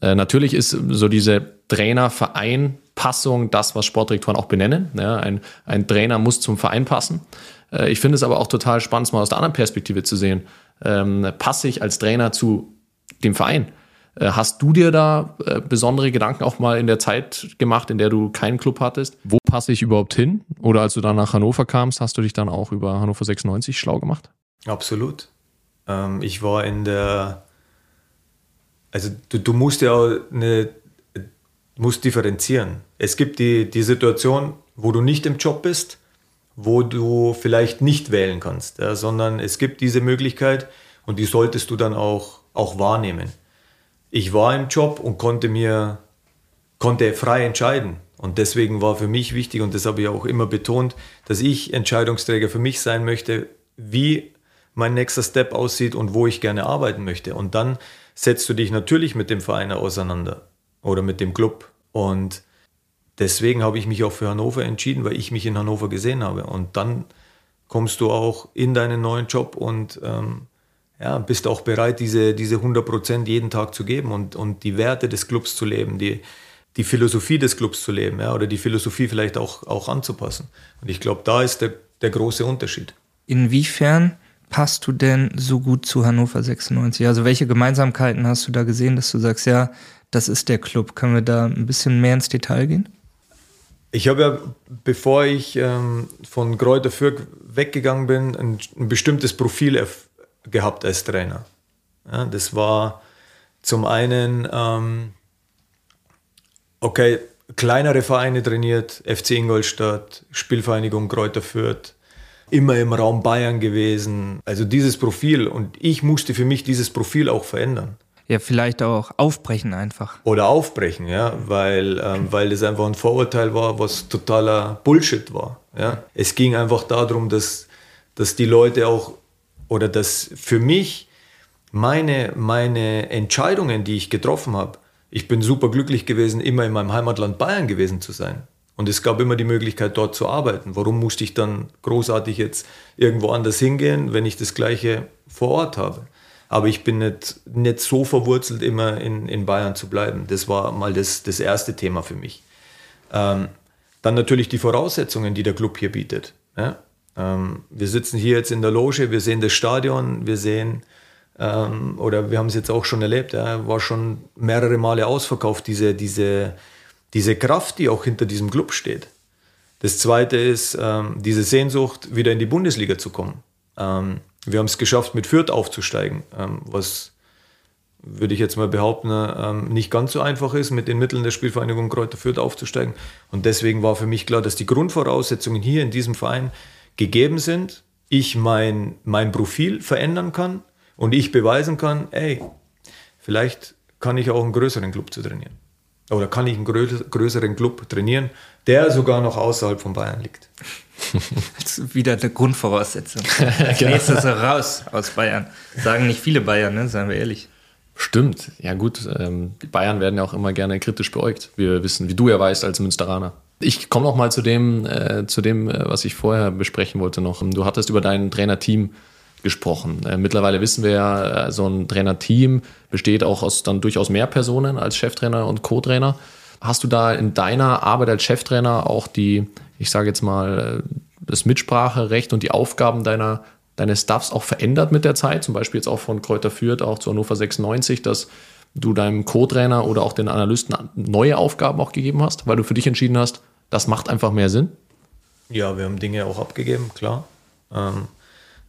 äh, natürlich ist so diese Trainer-Verein-Passung das, was Sportdirektoren auch benennen. Ja, ein, ein Trainer muss zum Verein passen. Äh, ich finde es aber auch total spannend, mal aus der anderen Perspektive zu sehen. Ähm, passe ich als Trainer zu dem Verein? Äh, hast du dir da äh, besondere Gedanken auch mal in der Zeit gemacht, in der du keinen Club hattest? Wo passe ich überhaupt hin? Oder als du dann nach Hannover kamst, hast du dich dann auch über Hannover 96 schlau gemacht? Absolut. Ähm, ich war in der, also du, du musst ja auch eine, musst differenzieren. Es gibt die, die Situation, wo du nicht im Job bist, wo du vielleicht nicht wählen kannst, ja, sondern es gibt diese Möglichkeit und die solltest du dann auch, auch wahrnehmen ich war im Job und konnte mir konnte frei entscheiden. Und deswegen war für mich wichtig, und das habe ich auch immer betont, dass ich Entscheidungsträger für mich sein möchte, wie mein nächster Step aussieht und wo ich gerne arbeiten möchte. Und dann setzt du dich natürlich mit dem Verein auseinander oder mit dem Club. Und deswegen habe ich mich auch für Hannover entschieden, weil ich mich in Hannover gesehen habe. Und dann kommst du auch in deinen neuen Job und ähm, ja, bist auch bereit, diese, diese 100 Prozent jeden Tag zu geben und, und die Werte des Clubs zu leben, die, die Philosophie des Clubs zu leben ja, oder die Philosophie vielleicht auch, auch anzupassen. Und ich glaube, da ist der, der große Unterschied. Inwiefern passt du denn so gut zu Hannover 96? Also welche Gemeinsamkeiten hast du da gesehen, dass du sagst, ja, das ist der Club. Können wir da ein bisschen mehr ins Detail gehen? Ich habe ja, bevor ich ähm, von Kräuter Fürth weggegangen bin, ein, ein bestimmtes Profil gehabt als Trainer. Ja, das war zum einen, ähm, okay, kleinere Vereine trainiert, FC Ingolstadt, Spielvereinigung Kräuter Fürth, immer im Raum Bayern gewesen. Also dieses Profil und ich musste für mich dieses Profil auch verändern. Ja, vielleicht auch aufbrechen einfach. Oder aufbrechen, ja, weil, ähm, weil das einfach ein Vorurteil war, was totaler Bullshit war. Ja. Es ging einfach darum, dass, dass die Leute auch, oder dass für mich meine, meine Entscheidungen, die ich getroffen habe, ich bin super glücklich gewesen, immer in meinem Heimatland Bayern gewesen zu sein. Und es gab immer die Möglichkeit, dort zu arbeiten. Warum musste ich dann großartig jetzt irgendwo anders hingehen, wenn ich das Gleiche vor Ort habe? Aber ich bin nicht, nicht so verwurzelt, immer in, in Bayern zu bleiben. Das war mal das, das erste Thema für mich. Ähm, dann natürlich die Voraussetzungen, die der Club hier bietet. Ja? Ähm, wir sitzen hier jetzt in der Loge, wir sehen das Stadion, wir sehen ähm, oder wir haben es jetzt auch schon erlebt, ja, war schon mehrere Male ausverkauft, diese, diese, diese Kraft, die auch hinter diesem Club steht. Das zweite ist ähm, diese Sehnsucht, wieder in die Bundesliga zu kommen. Ähm, wir haben es geschafft, mit Fürth aufzusteigen, ähm, was würde ich jetzt mal behaupten, ähm, nicht ganz so einfach ist, mit den Mitteln der Spielvereinigung Kräuter Fürth aufzusteigen. Und deswegen war für mich klar, dass die Grundvoraussetzungen hier in diesem Verein gegeben sind, ich mein, mein Profil verändern kann und ich beweisen kann, ey, vielleicht kann ich auch einen größeren Club zu trainieren. Oder kann ich einen größeren Club trainieren, der sogar noch außerhalb von Bayern liegt. (laughs) Das ist wieder eine Grundvoraussetzung. (laughs) Als nächstes raus aus Bayern. Sagen nicht viele Bayern, ne? seien wir ehrlich. Stimmt, ja gut. Ähm, die Bayern werden ja auch immer gerne kritisch beäugt. Wir wissen, wie du ja weißt als Münsteraner. Ich komme noch mal zu dem, äh, zu dem, äh, was ich vorher besprechen wollte noch. Du hattest über dein Trainerteam gesprochen. Äh, mittlerweile wissen wir ja, äh, so ein Trainerteam besteht auch aus dann durchaus mehr Personen als Cheftrainer und Co-Trainer. Hast du da in deiner Arbeit als Cheftrainer auch die, ich sage jetzt mal, äh, das Mitspracherecht und die Aufgaben deiner, deines Staffs auch verändert mit der Zeit? Zum Beispiel jetzt auch von Kräuter Fürth auch zu Hannover 96, dass du deinem Co-Trainer oder auch den Analysten neue Aufgaben auch gegeben hast, weil du für dich entschieden hast, das macht einfach mehr Sinn? Ja, wir haben Dinge auch abgegeben, klar. Ähm,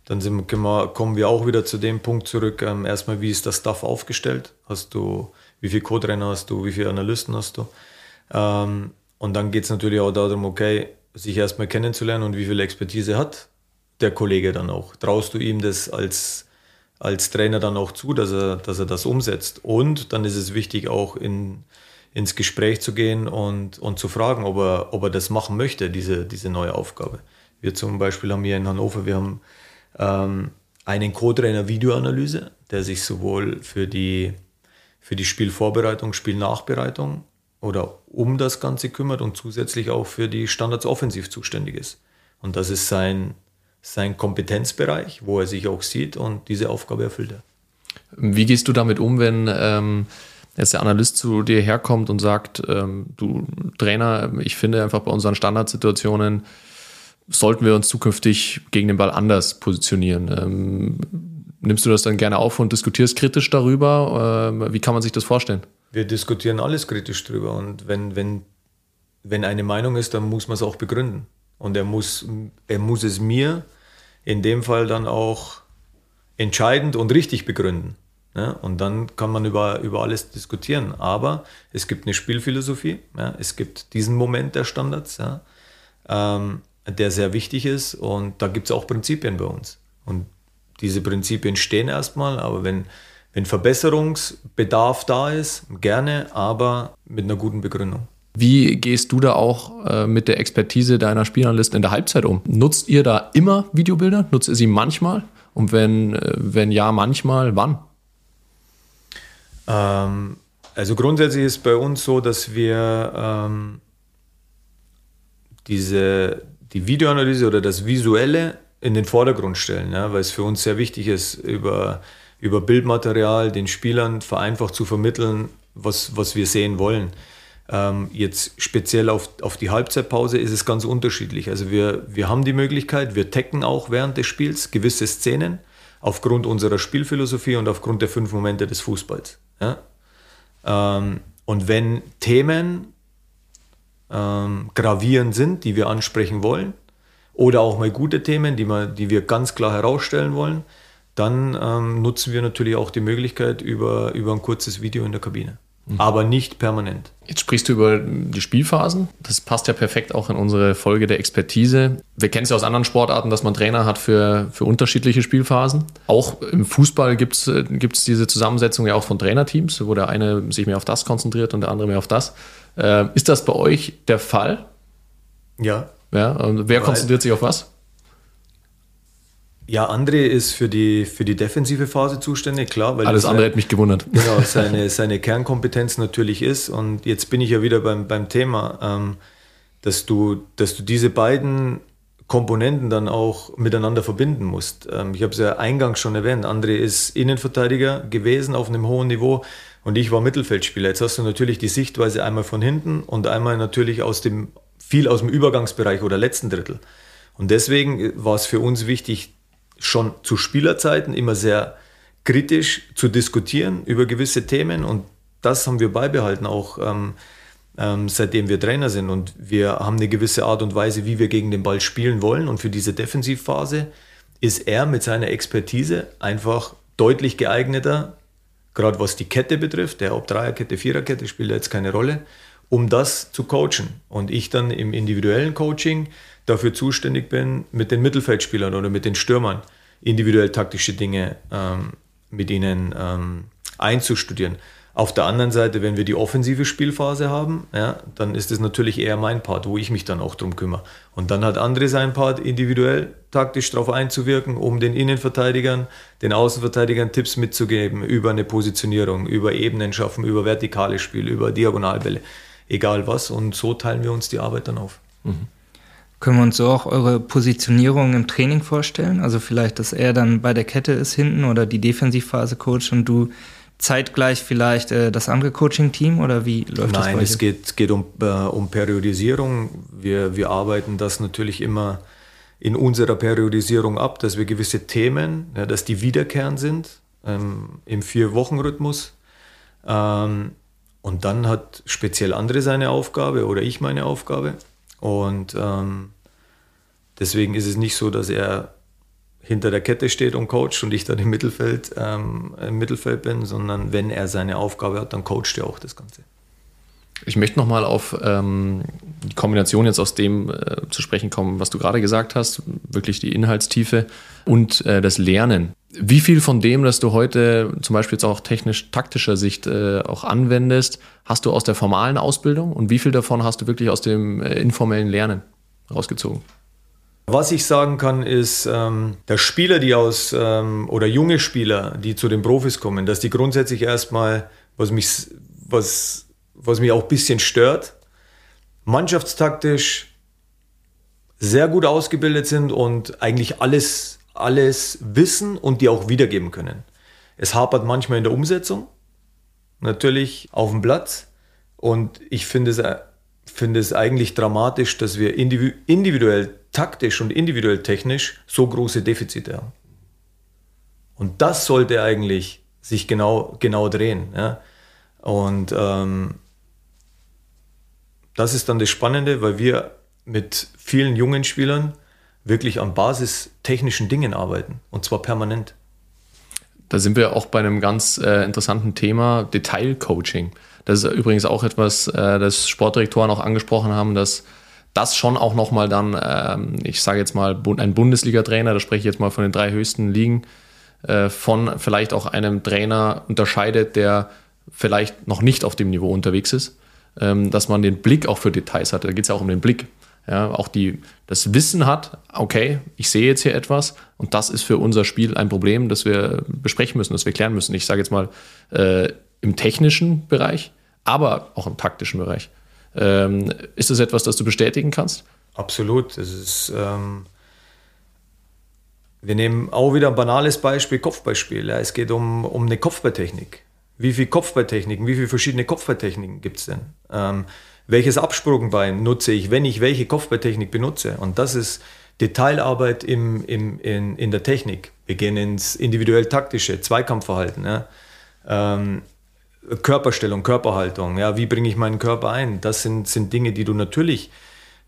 dann sind, wir, kommen wir auch wieder zu dem Punkt zurück. Ähm, erstmal, wie ist das Staff aufgestellt? Hast du, wie viele Co-Trainer hast du, wie viele Analysten hast du? Ähm, und dann geht es natürlich auch darum, okay, sich erstmal kennenzulernen und wie viel Expertise hat der Kollege dann auch. Traust du ihm das als, als Trainer dann auch zu, dass er, dass er das umsetzt? Und dann ist es wichtig, auch in, ins Gespräch zu gehen und, und zu fragen, ob er, ob er das machen möchte, diese, diese neue Aufgabe. Wir zum Beispiel haben hier in Hannover, wir haben ähm, einen Co-Trainer Videoanalyse, der sich sowohl für die, für die Spielvorbereitung, Spielnachbereitung oder um das Ganze kümmert und zusätzlich auch für die Standards offensiv zuständig ist. Und das ist sein, sein Kompetenzbereich, wo er sich auch sieht und diese Aufgabe erfüllt er. Wie gehst du damit um, wenn ähm, jetzt der Analyst zu dir herkommt und sagt, ähm, du Trainer, ich finde einfach bei unseren Standardsituationen, sollten wir uns zukünftig gegen den Ball anders positionieren. Ähm, nimmst du das dann gerne auf und diskutierst kritisch darüber? Ähm, wie kann man sich das vorstellen? Wir diskutieren alles kritisch darüber und wenn, wenn, wenn eine Meinung ist, dann muss man es auch begründen. Und er muss, er muss es mir in dem Fall dann auch entscheidend und richtig begründen. Ja, und dann kann man über, über alles diskutieren. Aber es gibt eine Spielphilosophie, ja, es gibt diesen Moment der Standards. Ja, ähm, der sehr wichtig ist. Und da gibt es auch Prinzipien bei uns. Und diese Prinzipien stehen erstmal, aber wenn, wenn Verbesserungsbedarf da ist, gerne, aber mit einer guten Begründung. Wie gehst du da auch äh, mit der Expertise deiner Spielerliste in der Halbzeit um? Nutzt ihr da immer Videobilder? Nutzt ihr sie manchmal? Und wenn, äh, wenn ja, manchmal, wann? Ähm, also grundsätzlich ist bei uns so, dass wir ähm, diese, die Videoanalyse oder das Visuelle in den Vordergrund stellen, ja, weil es für uns sehr wichtig ist, über, über Bildmaterial den Spielern vereinfacht zu vermitteln, was, was wir sehen wollen. Ähm, jetzt speziell auf, auf die Halbzeitpause ist es ganz unterschiedlich. Also wir, wir haben die Möglichkeit, wir tecken auch während des Spiels gewisse Szenen aufgrund unserer Spielphilosophie und aufgrund der fünf Momente des Fußballs. Ja? Ähm, und wenn Themen ähm, gravierend sind, die wir ansprechen wollen, oder auch mal gute Themen, die, wir, die wir ganz klar herausstellen wollen, dann ähm, nutzen wir natürlich auch die Möglichkeit über, über ein kurzes Video in der Kabine. Mhm. Aber nicht permanent. Jetzt sprichst du über die Spielphasen. Das passt ja perfekt auch in unsere Folge der Expertise. Wir kennen es ja aus anderen Sportarten, dass man Trainer hat für, für unterschiedliche Spielphasen. Auch im Fußball gibt es diese Zusammensetzung ja auch von Trainerteams, wo der eine sich mehr auf das konzentriert und der andere mehr auf das. Äh, ist das bei euch der Fall? Ja. ja und wer Weil, konzentriert sich auf was? Ja, André ist für die, für die defensive Phase zuständig, klar. Weil Alles andere hätte mich gewundert. (laughs) Genau, seine, seine Kernkompetenz natürlich ist. Und jetzt bin ich ja wieder beim, beim Thema, ähm, dass, du, dass du diese beiden Komponenten dann auch miteinander verbinden musst. Ähm, ich habe es ja eingangs schon erwähnt, André ist Innenverteidiger gewesen auf einem hohen Niveau und ich war Mittelfeldspieler. Jetzt hast du natürlich die Sichtweise einmal von hinten und einmal natürlich aus dem, viel aus dem Übergangsbereich oder letzten Drittel. Und deswegen war es für uns wichtig, schon zu Spielerzeiten immer sehr kritisch zu diskutieren über gewisse Themen und das haben wir beibehalten, auch ähm, ähm, seitdem wir Trainer sind. Und wir haben eine gewisse Art und Weise, wie wir gegen den Ball spielen wollen. Und für diese Defensivphase ist er mit seiner Expertise einfach deutlich geeigneter, gerade was die Kette betrifft. Der ob Dreierkette, Viererkette spielt jetzt keine Rolle, um das zu coachen. Und ich dann im individuellen Coaching dafür zuständig bin, mit den Mittelfeldspielern oder mit den Stürmern individuell taktische Dinge ähm, mit ihnen ähm, einzustudieren. Auf der anderen Seite, wenn wir die offensive Spielphase haben, ja, dann ist es natürlich eher mein Part, wo ich mich dann auch drum kümmere. Und dann hat André seinen Part, individuell taktisch darauf einzuwirken, um den Innenverteidigern, den Außenverteidigern Tipps mitzugeben über eine Positionierung, über Ebenen schaffen, über vertikale Spiel, über Diagonalbälle, egal was. Und so teilen wir uns die Arbeit dann auf. Mhm. Können wir uns so auch eure Positionierung im Training vorstellen? Also vielleicht, dass er dann bei der Kette ist hinten oder die Defensivphase coacht und du zeitgleich vielleicht äh, das andere Coaching-Team oder wie läuft Nein, das Nein, es geht, geht um, äh, um Periodisierung. Wir, wir arbeiten das natürlich immer in unserer Periodisierung ab, dass wir gewisse Themen, ja, dass die wiederkehrend sind ähm, im Vier-Wochen-Rhythmus. Ähm, und dann hat speziell andere seine Aufgabe oder ich meine Aufgabe. Und ähm, deswegen ist es nicht so, dass er hinter der Kette steht und coacht und ich dann im Mittelfeld, ähm, im Mittelfeld bin, sondern wenn er seine Aufgabe hat, dann coacht er auch das Ganze. Ich möchte nochmal auf ähm, die Kombination jetzt aus dem äh, zu sprechen kommen, was du gerade gesagt hast, wirklich die Inhaltstiefe und äh, das Lernen. Wie viel von dem, das du heute zum Beispiel jetzt auch technisch-taktischer Sicht äh, auch anwendest, hast du aus der formalen Ausbildung und wie viel davon hast du wirklich aus dem äh, informellen Lernen rausgezogen? Was ich sagen kann, ist, ähm, dass Spieler, die aus ähm, oder junge Spieler, die zu den Profis kommen, dass die grundsätzlich erstmal, was mich, was, was mich auch ein bisschen stört, mannschaftstaktisch sehr gut ausgebildet sind und eigentlich alles alles wissen und die auch wiedergeben können. Es hapert manchmal in der Umsetzung, natürlich auf dem Platz. Und ich finde es, finde es eigentlich dramatisch, dass wir individuell taktisch und individuell technisch so große Defizite haben. Und das sollte eigentlich sich genau, genau drehen. Ja? Und ähm, das ist dann das Spannende, weil wir mit vielen jungen Spielern wirklich an basistechnischen Dingen arbeiten und zwar permanent. Da sind wir auch bei einem ganz äh, interessanten Thema, Detailcoaching. Das ist übrigens auch etwas, äh, das Sportdirektoren auch angesprochen haben, dass das schon auch nochmal dann, ähm, ich sage jetzt mal, ein Bundesliga-Trainer, da spreche ich jetzt mal von den drei höchsten Ligen, äh, von vielleicht auch einem Trainer unterscheidet, der vielleicht noch nicht auf dem Niveau unterwegs ist, ähm, dass man den Blick auch für Details hat. Da geht es ja auch um den Blick ja, auch die, das Wissen hat, okay, ich sehe jetzt hier etwas und das ist für unser Spiel ein Problem, das wir besprechen müssen, das wir klären müssen. Ich sage jetzt mal äh, im technischen Bereich, aber auch im taktischen Bereich. Ähm, ist das etwas, das du bestätigen kannst? Absolut. Es ist, ähm, wir nehmen auch wieder ein banales Beispiel, Kopfballspiel. Ja, es geht um, um eine Kopfballtechnik. Wie viele Kopfballtechniken, wie viele verschiedene Kopfballtechniken gibt es denn? Ähm, welches Absprungbein nutze ich, wenn ich welche Kopfballtechnik benutze. Und das ist Detailarbeit im, im, in, in der Technik. Wir gehen ins individuell taktische Zweikampfverhalten. Ja. Ähm, Körperstellung, Körperhaltung, ja, wie bringe ich meinen Körper ein? Das sind, sind Dinge, die du natürlich,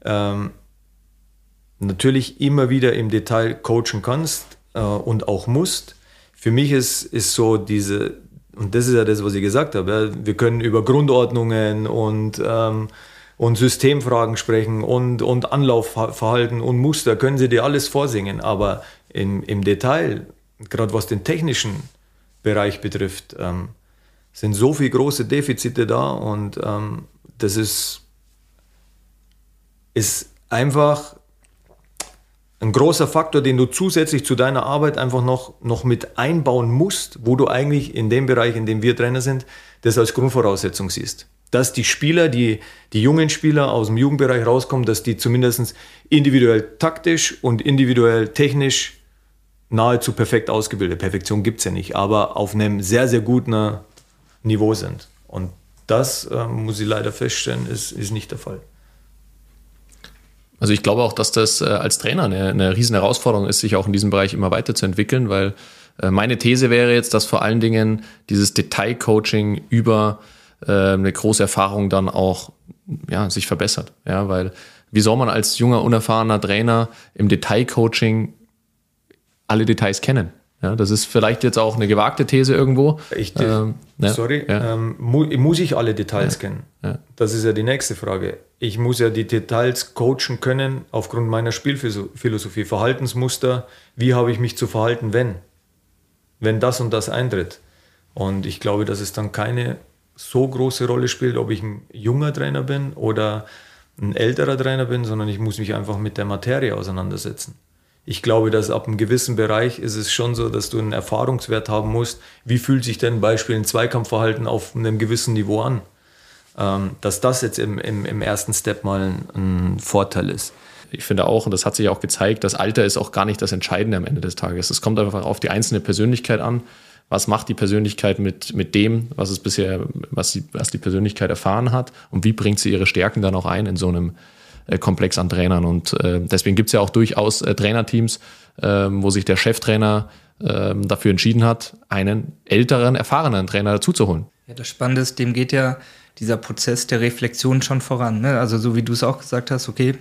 ähm, natürlich immer wieder im Detail coachen kannst äh, und auch musst. Für mich ist, ist so diese, und das ist ja das, was ich gesagt habe, ja, wir können über Grundordnungen und, ähm, und Systemfragen sprechen und, und Anlaufverhalten und Muster, können sie dir alles vorsingen, aber im, im Detail, gerade was den technischen Bereich betrifft, ähm, sind so viele große Defizite da und ähm, das ist, ist einfach ein großer Faktor, den du zusätzlich zu deiner Arbeit einfach noch, noch mit einbauen musst, wo du eigentlich in dem Bereich, in dem wir Trainer sind, das als Grundvoraussetzung siehst. Dass die Spieler, die, die jungen Spieler aus dem Jugendbereich rauskommen, dass die zumindest individuell taktisch und individuell technisch nahezu perfekt ausgebildet. Perfektion gibt es ja nicht, aber auf einem sehr, sehr guten Niveau sind. Und das, äh, muss ich leider feststellen, ist, ist nicht der Fall. Also ich glaube auch, dass das äh, als Trainer eine, eine riesen Herausforderung ist, sich auch in diesem Bereich immer weiterzuentwickeln, weil äh, meine These wäre jetzt, dass vor allen Dingen dieses Detailcoaching über äh, eine große Erfahrung dann auch ja, sich verbessert. Ja, weil wie soll man als junger, unerfahrener Trainer im Detailcoaching alle Details kennen? Ja, das ist vielleicht jetzt auch eine gewagte These irgendwo. Ich, ähm, ja, sorry, ja. Ähm, mu muss ich alle Details kennen? Das ist ja die nächste Frage. Ich muss ja die Details coachen können aufgrund meiner Spielphilosophie, Verhaltensmuster. Wie habe ich mich zu verhalten, wenn? Wenn das und das eintritt. Und ich glaube, dass es dann keine so große Rolle spielt, ob ich ein junger Trainer bin oder ein älterer Trainer bin, sondern ich muss mich einfach mit der Materie auseinandersetzen ich glaube, dass ab einem gewissen Bereich ist es schon so, dass du einen Erfahrungswert haben musst. Wie fühlt sich denn Beispiel ein Zweikampfverhalten auf einem gewissen Niveau an? Ähm, dass das jetzt im, im, im ersten Step mal ein, ein Vorteil ist. Ich finde auch, und das hat sich auch gezeigt, das Alter ist auch gar nicht das Entscheidende am Ende des Tages. Es kommt einfach auf die einzelne Persönlichkeit an. Was macht die Persönlichkeit mit, mit dem, was es bisher, was, sie, was die Persönlichkeit erfahren hat und wie bringt sie ihre Stärken dann auch ein in so einem, Komplex an Trainern. Und äh, deswegen gibt es ja auch durchaus äh, Trainerteams, äh, wo sich der Cheftrainer äh, dafür entschieden hat, einen älteren, erfahrenen Trainer dazuzuholen. Ja, das Spannende ist, dem geht ja dieser Prozess der Reflexion schon voran. Ne? Also so wie du es auch gesagt hast, okay,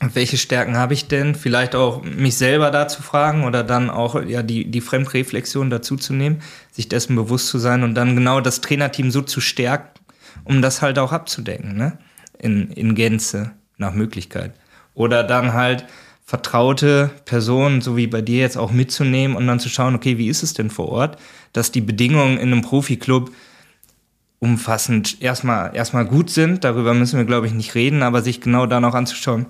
welche Stärken habe ich denn? Vielleicht auch mich selber da zu fragen oder dann auch ja die, die Fremdreflexion dazu zu nehmen, sich dessen bewusst zu sein und dann genau das Trainerteam so zu stärken, um das halt auch abzudecken, ne? In, in Gänze nach Möglichkeit. Oder dann halt vertraute Personen, so wie bei dir jetzt auch mitzunehmen und dann zu schauen, okay, wie ist es denn vor Ort, dass die Bedingungen in einem Profiklub umfassend erstmal, erstmal gut sind. Darüber müssen wir, glaube ich, nicht reden, aber sich genau da noch anzuschauen,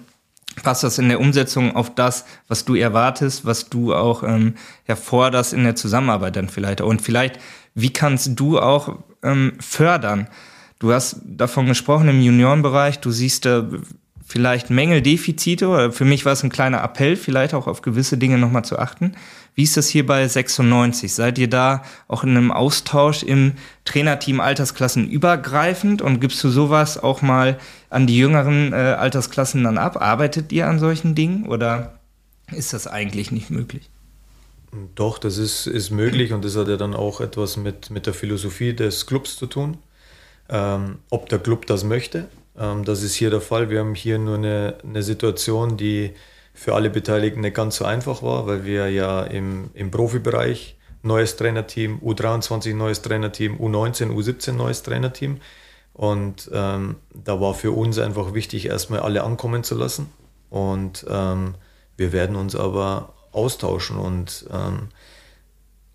passt das in der Umsetzung auf das, was du erwartest, was du auch ähm, herforderst in der Zusammenarbeit dann vielleicht. Und vielleicht, wie kannst du auch ähm, fördern? Du hast davon gesprochen im Juniorenbereich, du siehst da vielleicht Mängel, Defizite oder für mich war es ein kleiner Appell, vielleicht auch auf gewisse Dinge nochmal zu achten. Wie ist das hier bei 96? Seid ihr da auch in einem Austausch im Trainerteam Altersklassen übergreifend und gibst du sowas auch mal an die jüngeren äh, Altersklassen dann ab? Arbeitet ihr an solchen Dingen oder ist das eigentlich nicht möglich? Doch, das ist, ist möglich und das hat ja dann auch etwas mit, mit der Philosophie des Clubs zu tun. Ähm, ob der Club das möchte, das ist hier der Fall. Wir haben hier nur eine, eine Situation, die für alle Beteiligten nicht ganz so einfach war, weil wir ja im, im Profibereich neues Trainerteam, U23 neues Trainerteam, U19, U17 neues Trainerteam. Und ähm, da war für uns einfach wichtig, erstmal alle ankommen zu lassen. Und ähm, wir werden uns aber austauschen und ähm,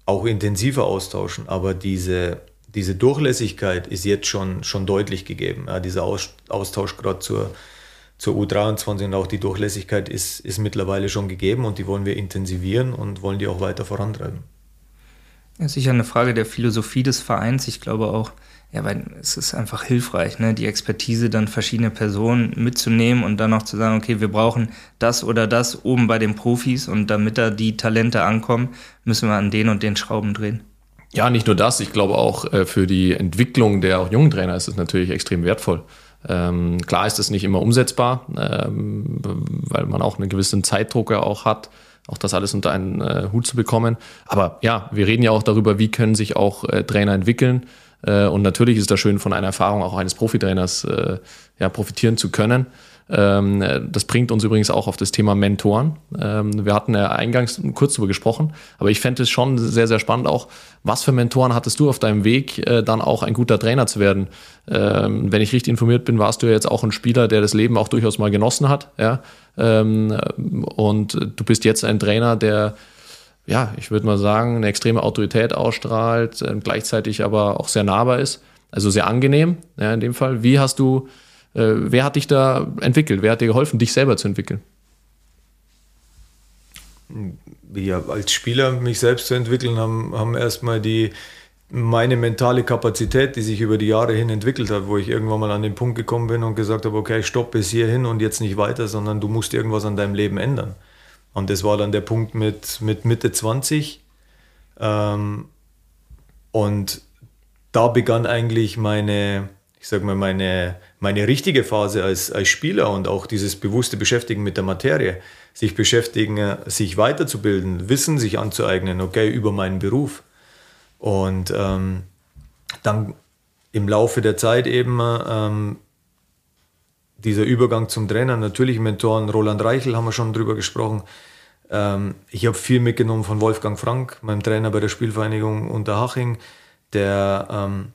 auch intensiver austauschen. Aber diese diese Durchlässigkeit ist jetzt schon, schon deutlich gegeben. Ja, dieser Austausch gerade zur, zur U23 und auch die Durchlässigkeit ist, ist mittlerweile schon gegeben und die wollen wir intensivieren und wollen die auch weiter vorantreiben. Ja, sicher eine Frage der Philosophie des Vereins. Ich glaube auch, ja, weil es ist einfach hilfreich, ne, die Expertise dann verschiedene Personen mitzunehmen und dann auch zu sagen, okay, wir brauchen das oder das oben bei den Profis und damit da die Talente ankommen, müssen wir an den und den Schrauben drehen. Ja, nicht nur das. Ich glaube auch äh, für die Entwicklung der auch jungen Trainer ist es natürlich extrem wertvoll. Ähm, klar ist es nicht immer umsetzbar, ähm, weil man auch einen gewissen Zeitdruck ja auch hat, auch das alles unter einen äh, Hut zu bekommen. Aber ja, wir reden ja auch darüber, wie können sich auch äh, Trainer entwickeln. Äh, und natürlich ist das schön, von einer Erfahrung auch eines Profitrainers äh, ja, profitieren zu können. Ähm, das bringt uns übrigens auch auf das Thema Mentoren. Ähm, wir hatten ja eingangs kurz darüber gesprochen, aber ich fände es schon sehr, sehr spannend auch, was für Mentoren hattest du auf deinem Weg, äh, dann auch ein guter Trainer zu werden? Ähm, wenn ich richtig informiert bin, warst du ja jetzt auch ein Spieler, der das Leben auch durchaus mal genossen hat. Ja? und du bist jetzt ein Trainer, der ja, ich würde mal sagen, eine extreme Autorität ausstrahlt, gleichzeitig aber auch sehr nahbar ist, also sehr angenehm ja, in dem Fall. Wie hast du äh, wer hat dich da entwickelt? Wer hat dir geholfen, dich selber zu entwickeln? Ja, als Spieler mich selbst zu entwickeln, haben, haben erstmal die meine mentale Kapazität, die sich über die Jahre hin entwickelt hat, wo ich irgendwann mal an den Punkt gekommen bin und gesagt habe, okay, stopp bis hierhin und jetzt nicht weiter, sondern du musst irgendwas an deinem Leben ändern. Und das war dann der Punkt mit, mit Mitte 20. Ähm, und da begann eigentlich meine, ich sag mal, meine, meine richtige Phase als, als Spieler und auch dieses bewusste Beschäftigen mit der Materie, sich beschäftigen, sich weiterzubilden, Wissen sich anzueignen, okay, über meinen Beruf. Und ähm, dann im Laufe der Zeit eben ähm, dieser Übergang zum Trainer, natürlich Mentoren, Roland Reichel haben wir schon drüber gesprochen. Ähm, ich habe viel mitgenommen von Wolfgang Frank, meinem Trainer bei der Spielvereinigung Unterhaching, der ähm,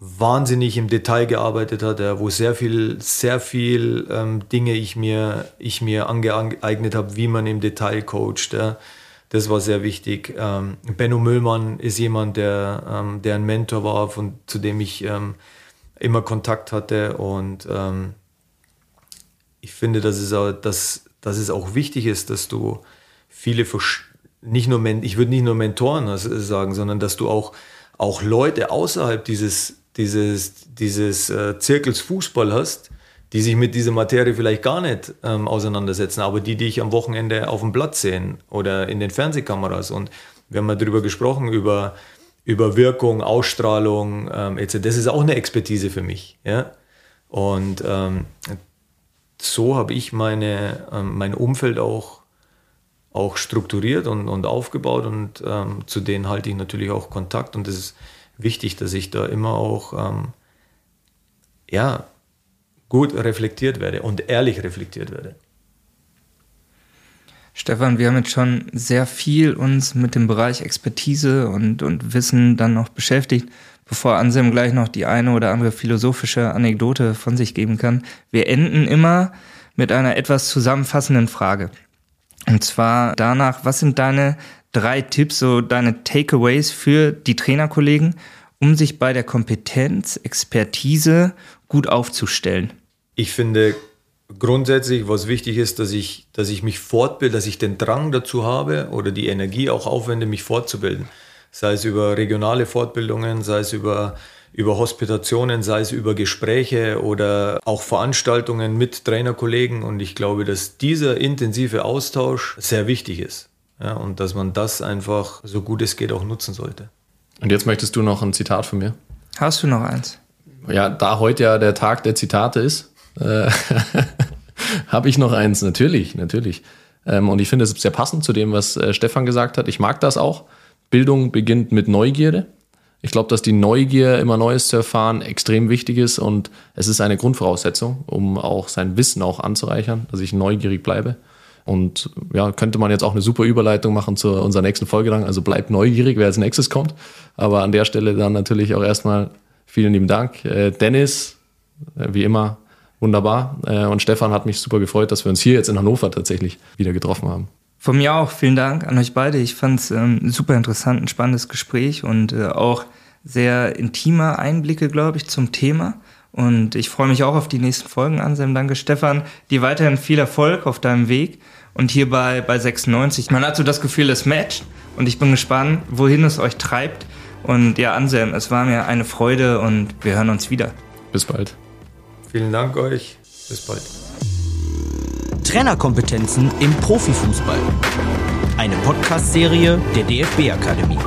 wahnsinnig im Detail gearbeitet hat, wo sehr viel, sehr viel ähm, Dinge ich mir, ich mir angeeignet habe, wie man im Detail coacht. Ja. Das war sehr wichtig. Ähm, Benno Müllmann ist jemand, der, ähm, der ein Mentor war, von, zu dem ich ähm, immer Kontakt hatte. Und ähm, ich finde, dass es, auch, dass, dass es auch wichtig ist, dass du viele, nicht nur, ich würde nicht nur Mentoren sagen, sondern dass du auch, auch Leute außerhalb dieses dieses, dieses äh, Zirkels Fußball hast, die sich mit dieser Materie vielleicht gar nicht ähm, auseinandersetzen, aber die dich am Wochenende auf dem Platz sehen oder in den Fernsehkameras. Und wir haben ja darüber gesprochen, über, über Wirkung, Ausstrahlung ähm, etc. Das ist auch eine Expertise für mich. Ja? Und ähm, so habe ich meine, ähm, mein Umfeld auch, auch strukturiert und, und aufgebaut und ähm, zu denen halte ich natürlich auch Kontakt. Und das ist wichtig, dass ich da immer auch ähm, ja, gut reflektiert werde und ehrlich reflektiert werde. Stefan, wir haben jetzt schon sehr viel uns mit dem Bereich Expertise und, und Wissen dann noch beschäftigt, bevor Anselm gleich noch die eine oder andere philosophische Anekdote von sich geben kann. Wir enden immer mit einer etwas zusammenfassenden Frage. Und zwar danach, was sind deine drei Tipps, so deine Takeaways für die Trainerkollegen, um sich bei der Kompetenz, Expertise gut aufzustellen? Ich finde grundsätzlich, was wichtig ist, dass ich, dass ich mich fortbilde, dass ich den Drang dazu habe oder die Energie auch aufwende, mich fortzubilden. Sei es über regionale Fortbildungen, sei es über, über Hospitationen, sei es über Gespräche oder auch Veranstaltungen mit Trainerkollegen. Und ich glaube, dass dieser intensive Austausch sehr wichtig ist. Ja, und dass man das einfach so gut es geht auch nutzen sollte. Und jetzt möchtest du noch ein Zitat von mir? Hast du noch eins? Ja, da heute ja der Tag der Zitate ist, äh, (laughs) habe ich noch eins. Natürlich, natürlich. Ähm, und ich finde es sehr passend zu dem, was äh, Stefan gesagt hat. Ich mag das auch. Bildung beginnt mit Neugierde. Ich glaube, dass die Neugier, immer Neues zu erfahren, extrem wichtig ist und es ist eine Grundvoraussetzung, um auch sein Wissen auch anzureichern, dass ich neugierig bleibe. Und ja, könnte man jetzt auch eine super Überleitung machen zu unserer nächsten Folge dann. Also bleibt neugierig, wer als nächstes kommt. Aber an der Stelle dann natürlich auch erstmal vielen lieben Dank. Äh, Dennis, äh, wie immer, wunderbar. Äh, und Stefan hat mich super gefreut, dass wir uns hier jetzt in Hannover tatsächlich wieder getroffen haben. Von mir auch vielen Dank an euch beide. Ich fand es ähm, super interessant, ein spannendes Gespräch und auch sehr intime Einblicke, glaube ich, zum Thema. Und ich freue mich auch auf die nächsten Folgen, Anselm. Danke, Stefan. Dir weiterhin viel Erfolg auf deinem Weg. Und hier bei, bei 96, man hat so das Gefühl, es matcht. Und ich bin gespannt, wohin es euch treibt. Und ja, Anselm, es war mir eine Freude und wir hören uns wieder. Bis bald. Vielen Dank euch. Bis bald. Trainerkompetenzen im Profifußball. Eine Podcast-Serie der DFB-Akademie.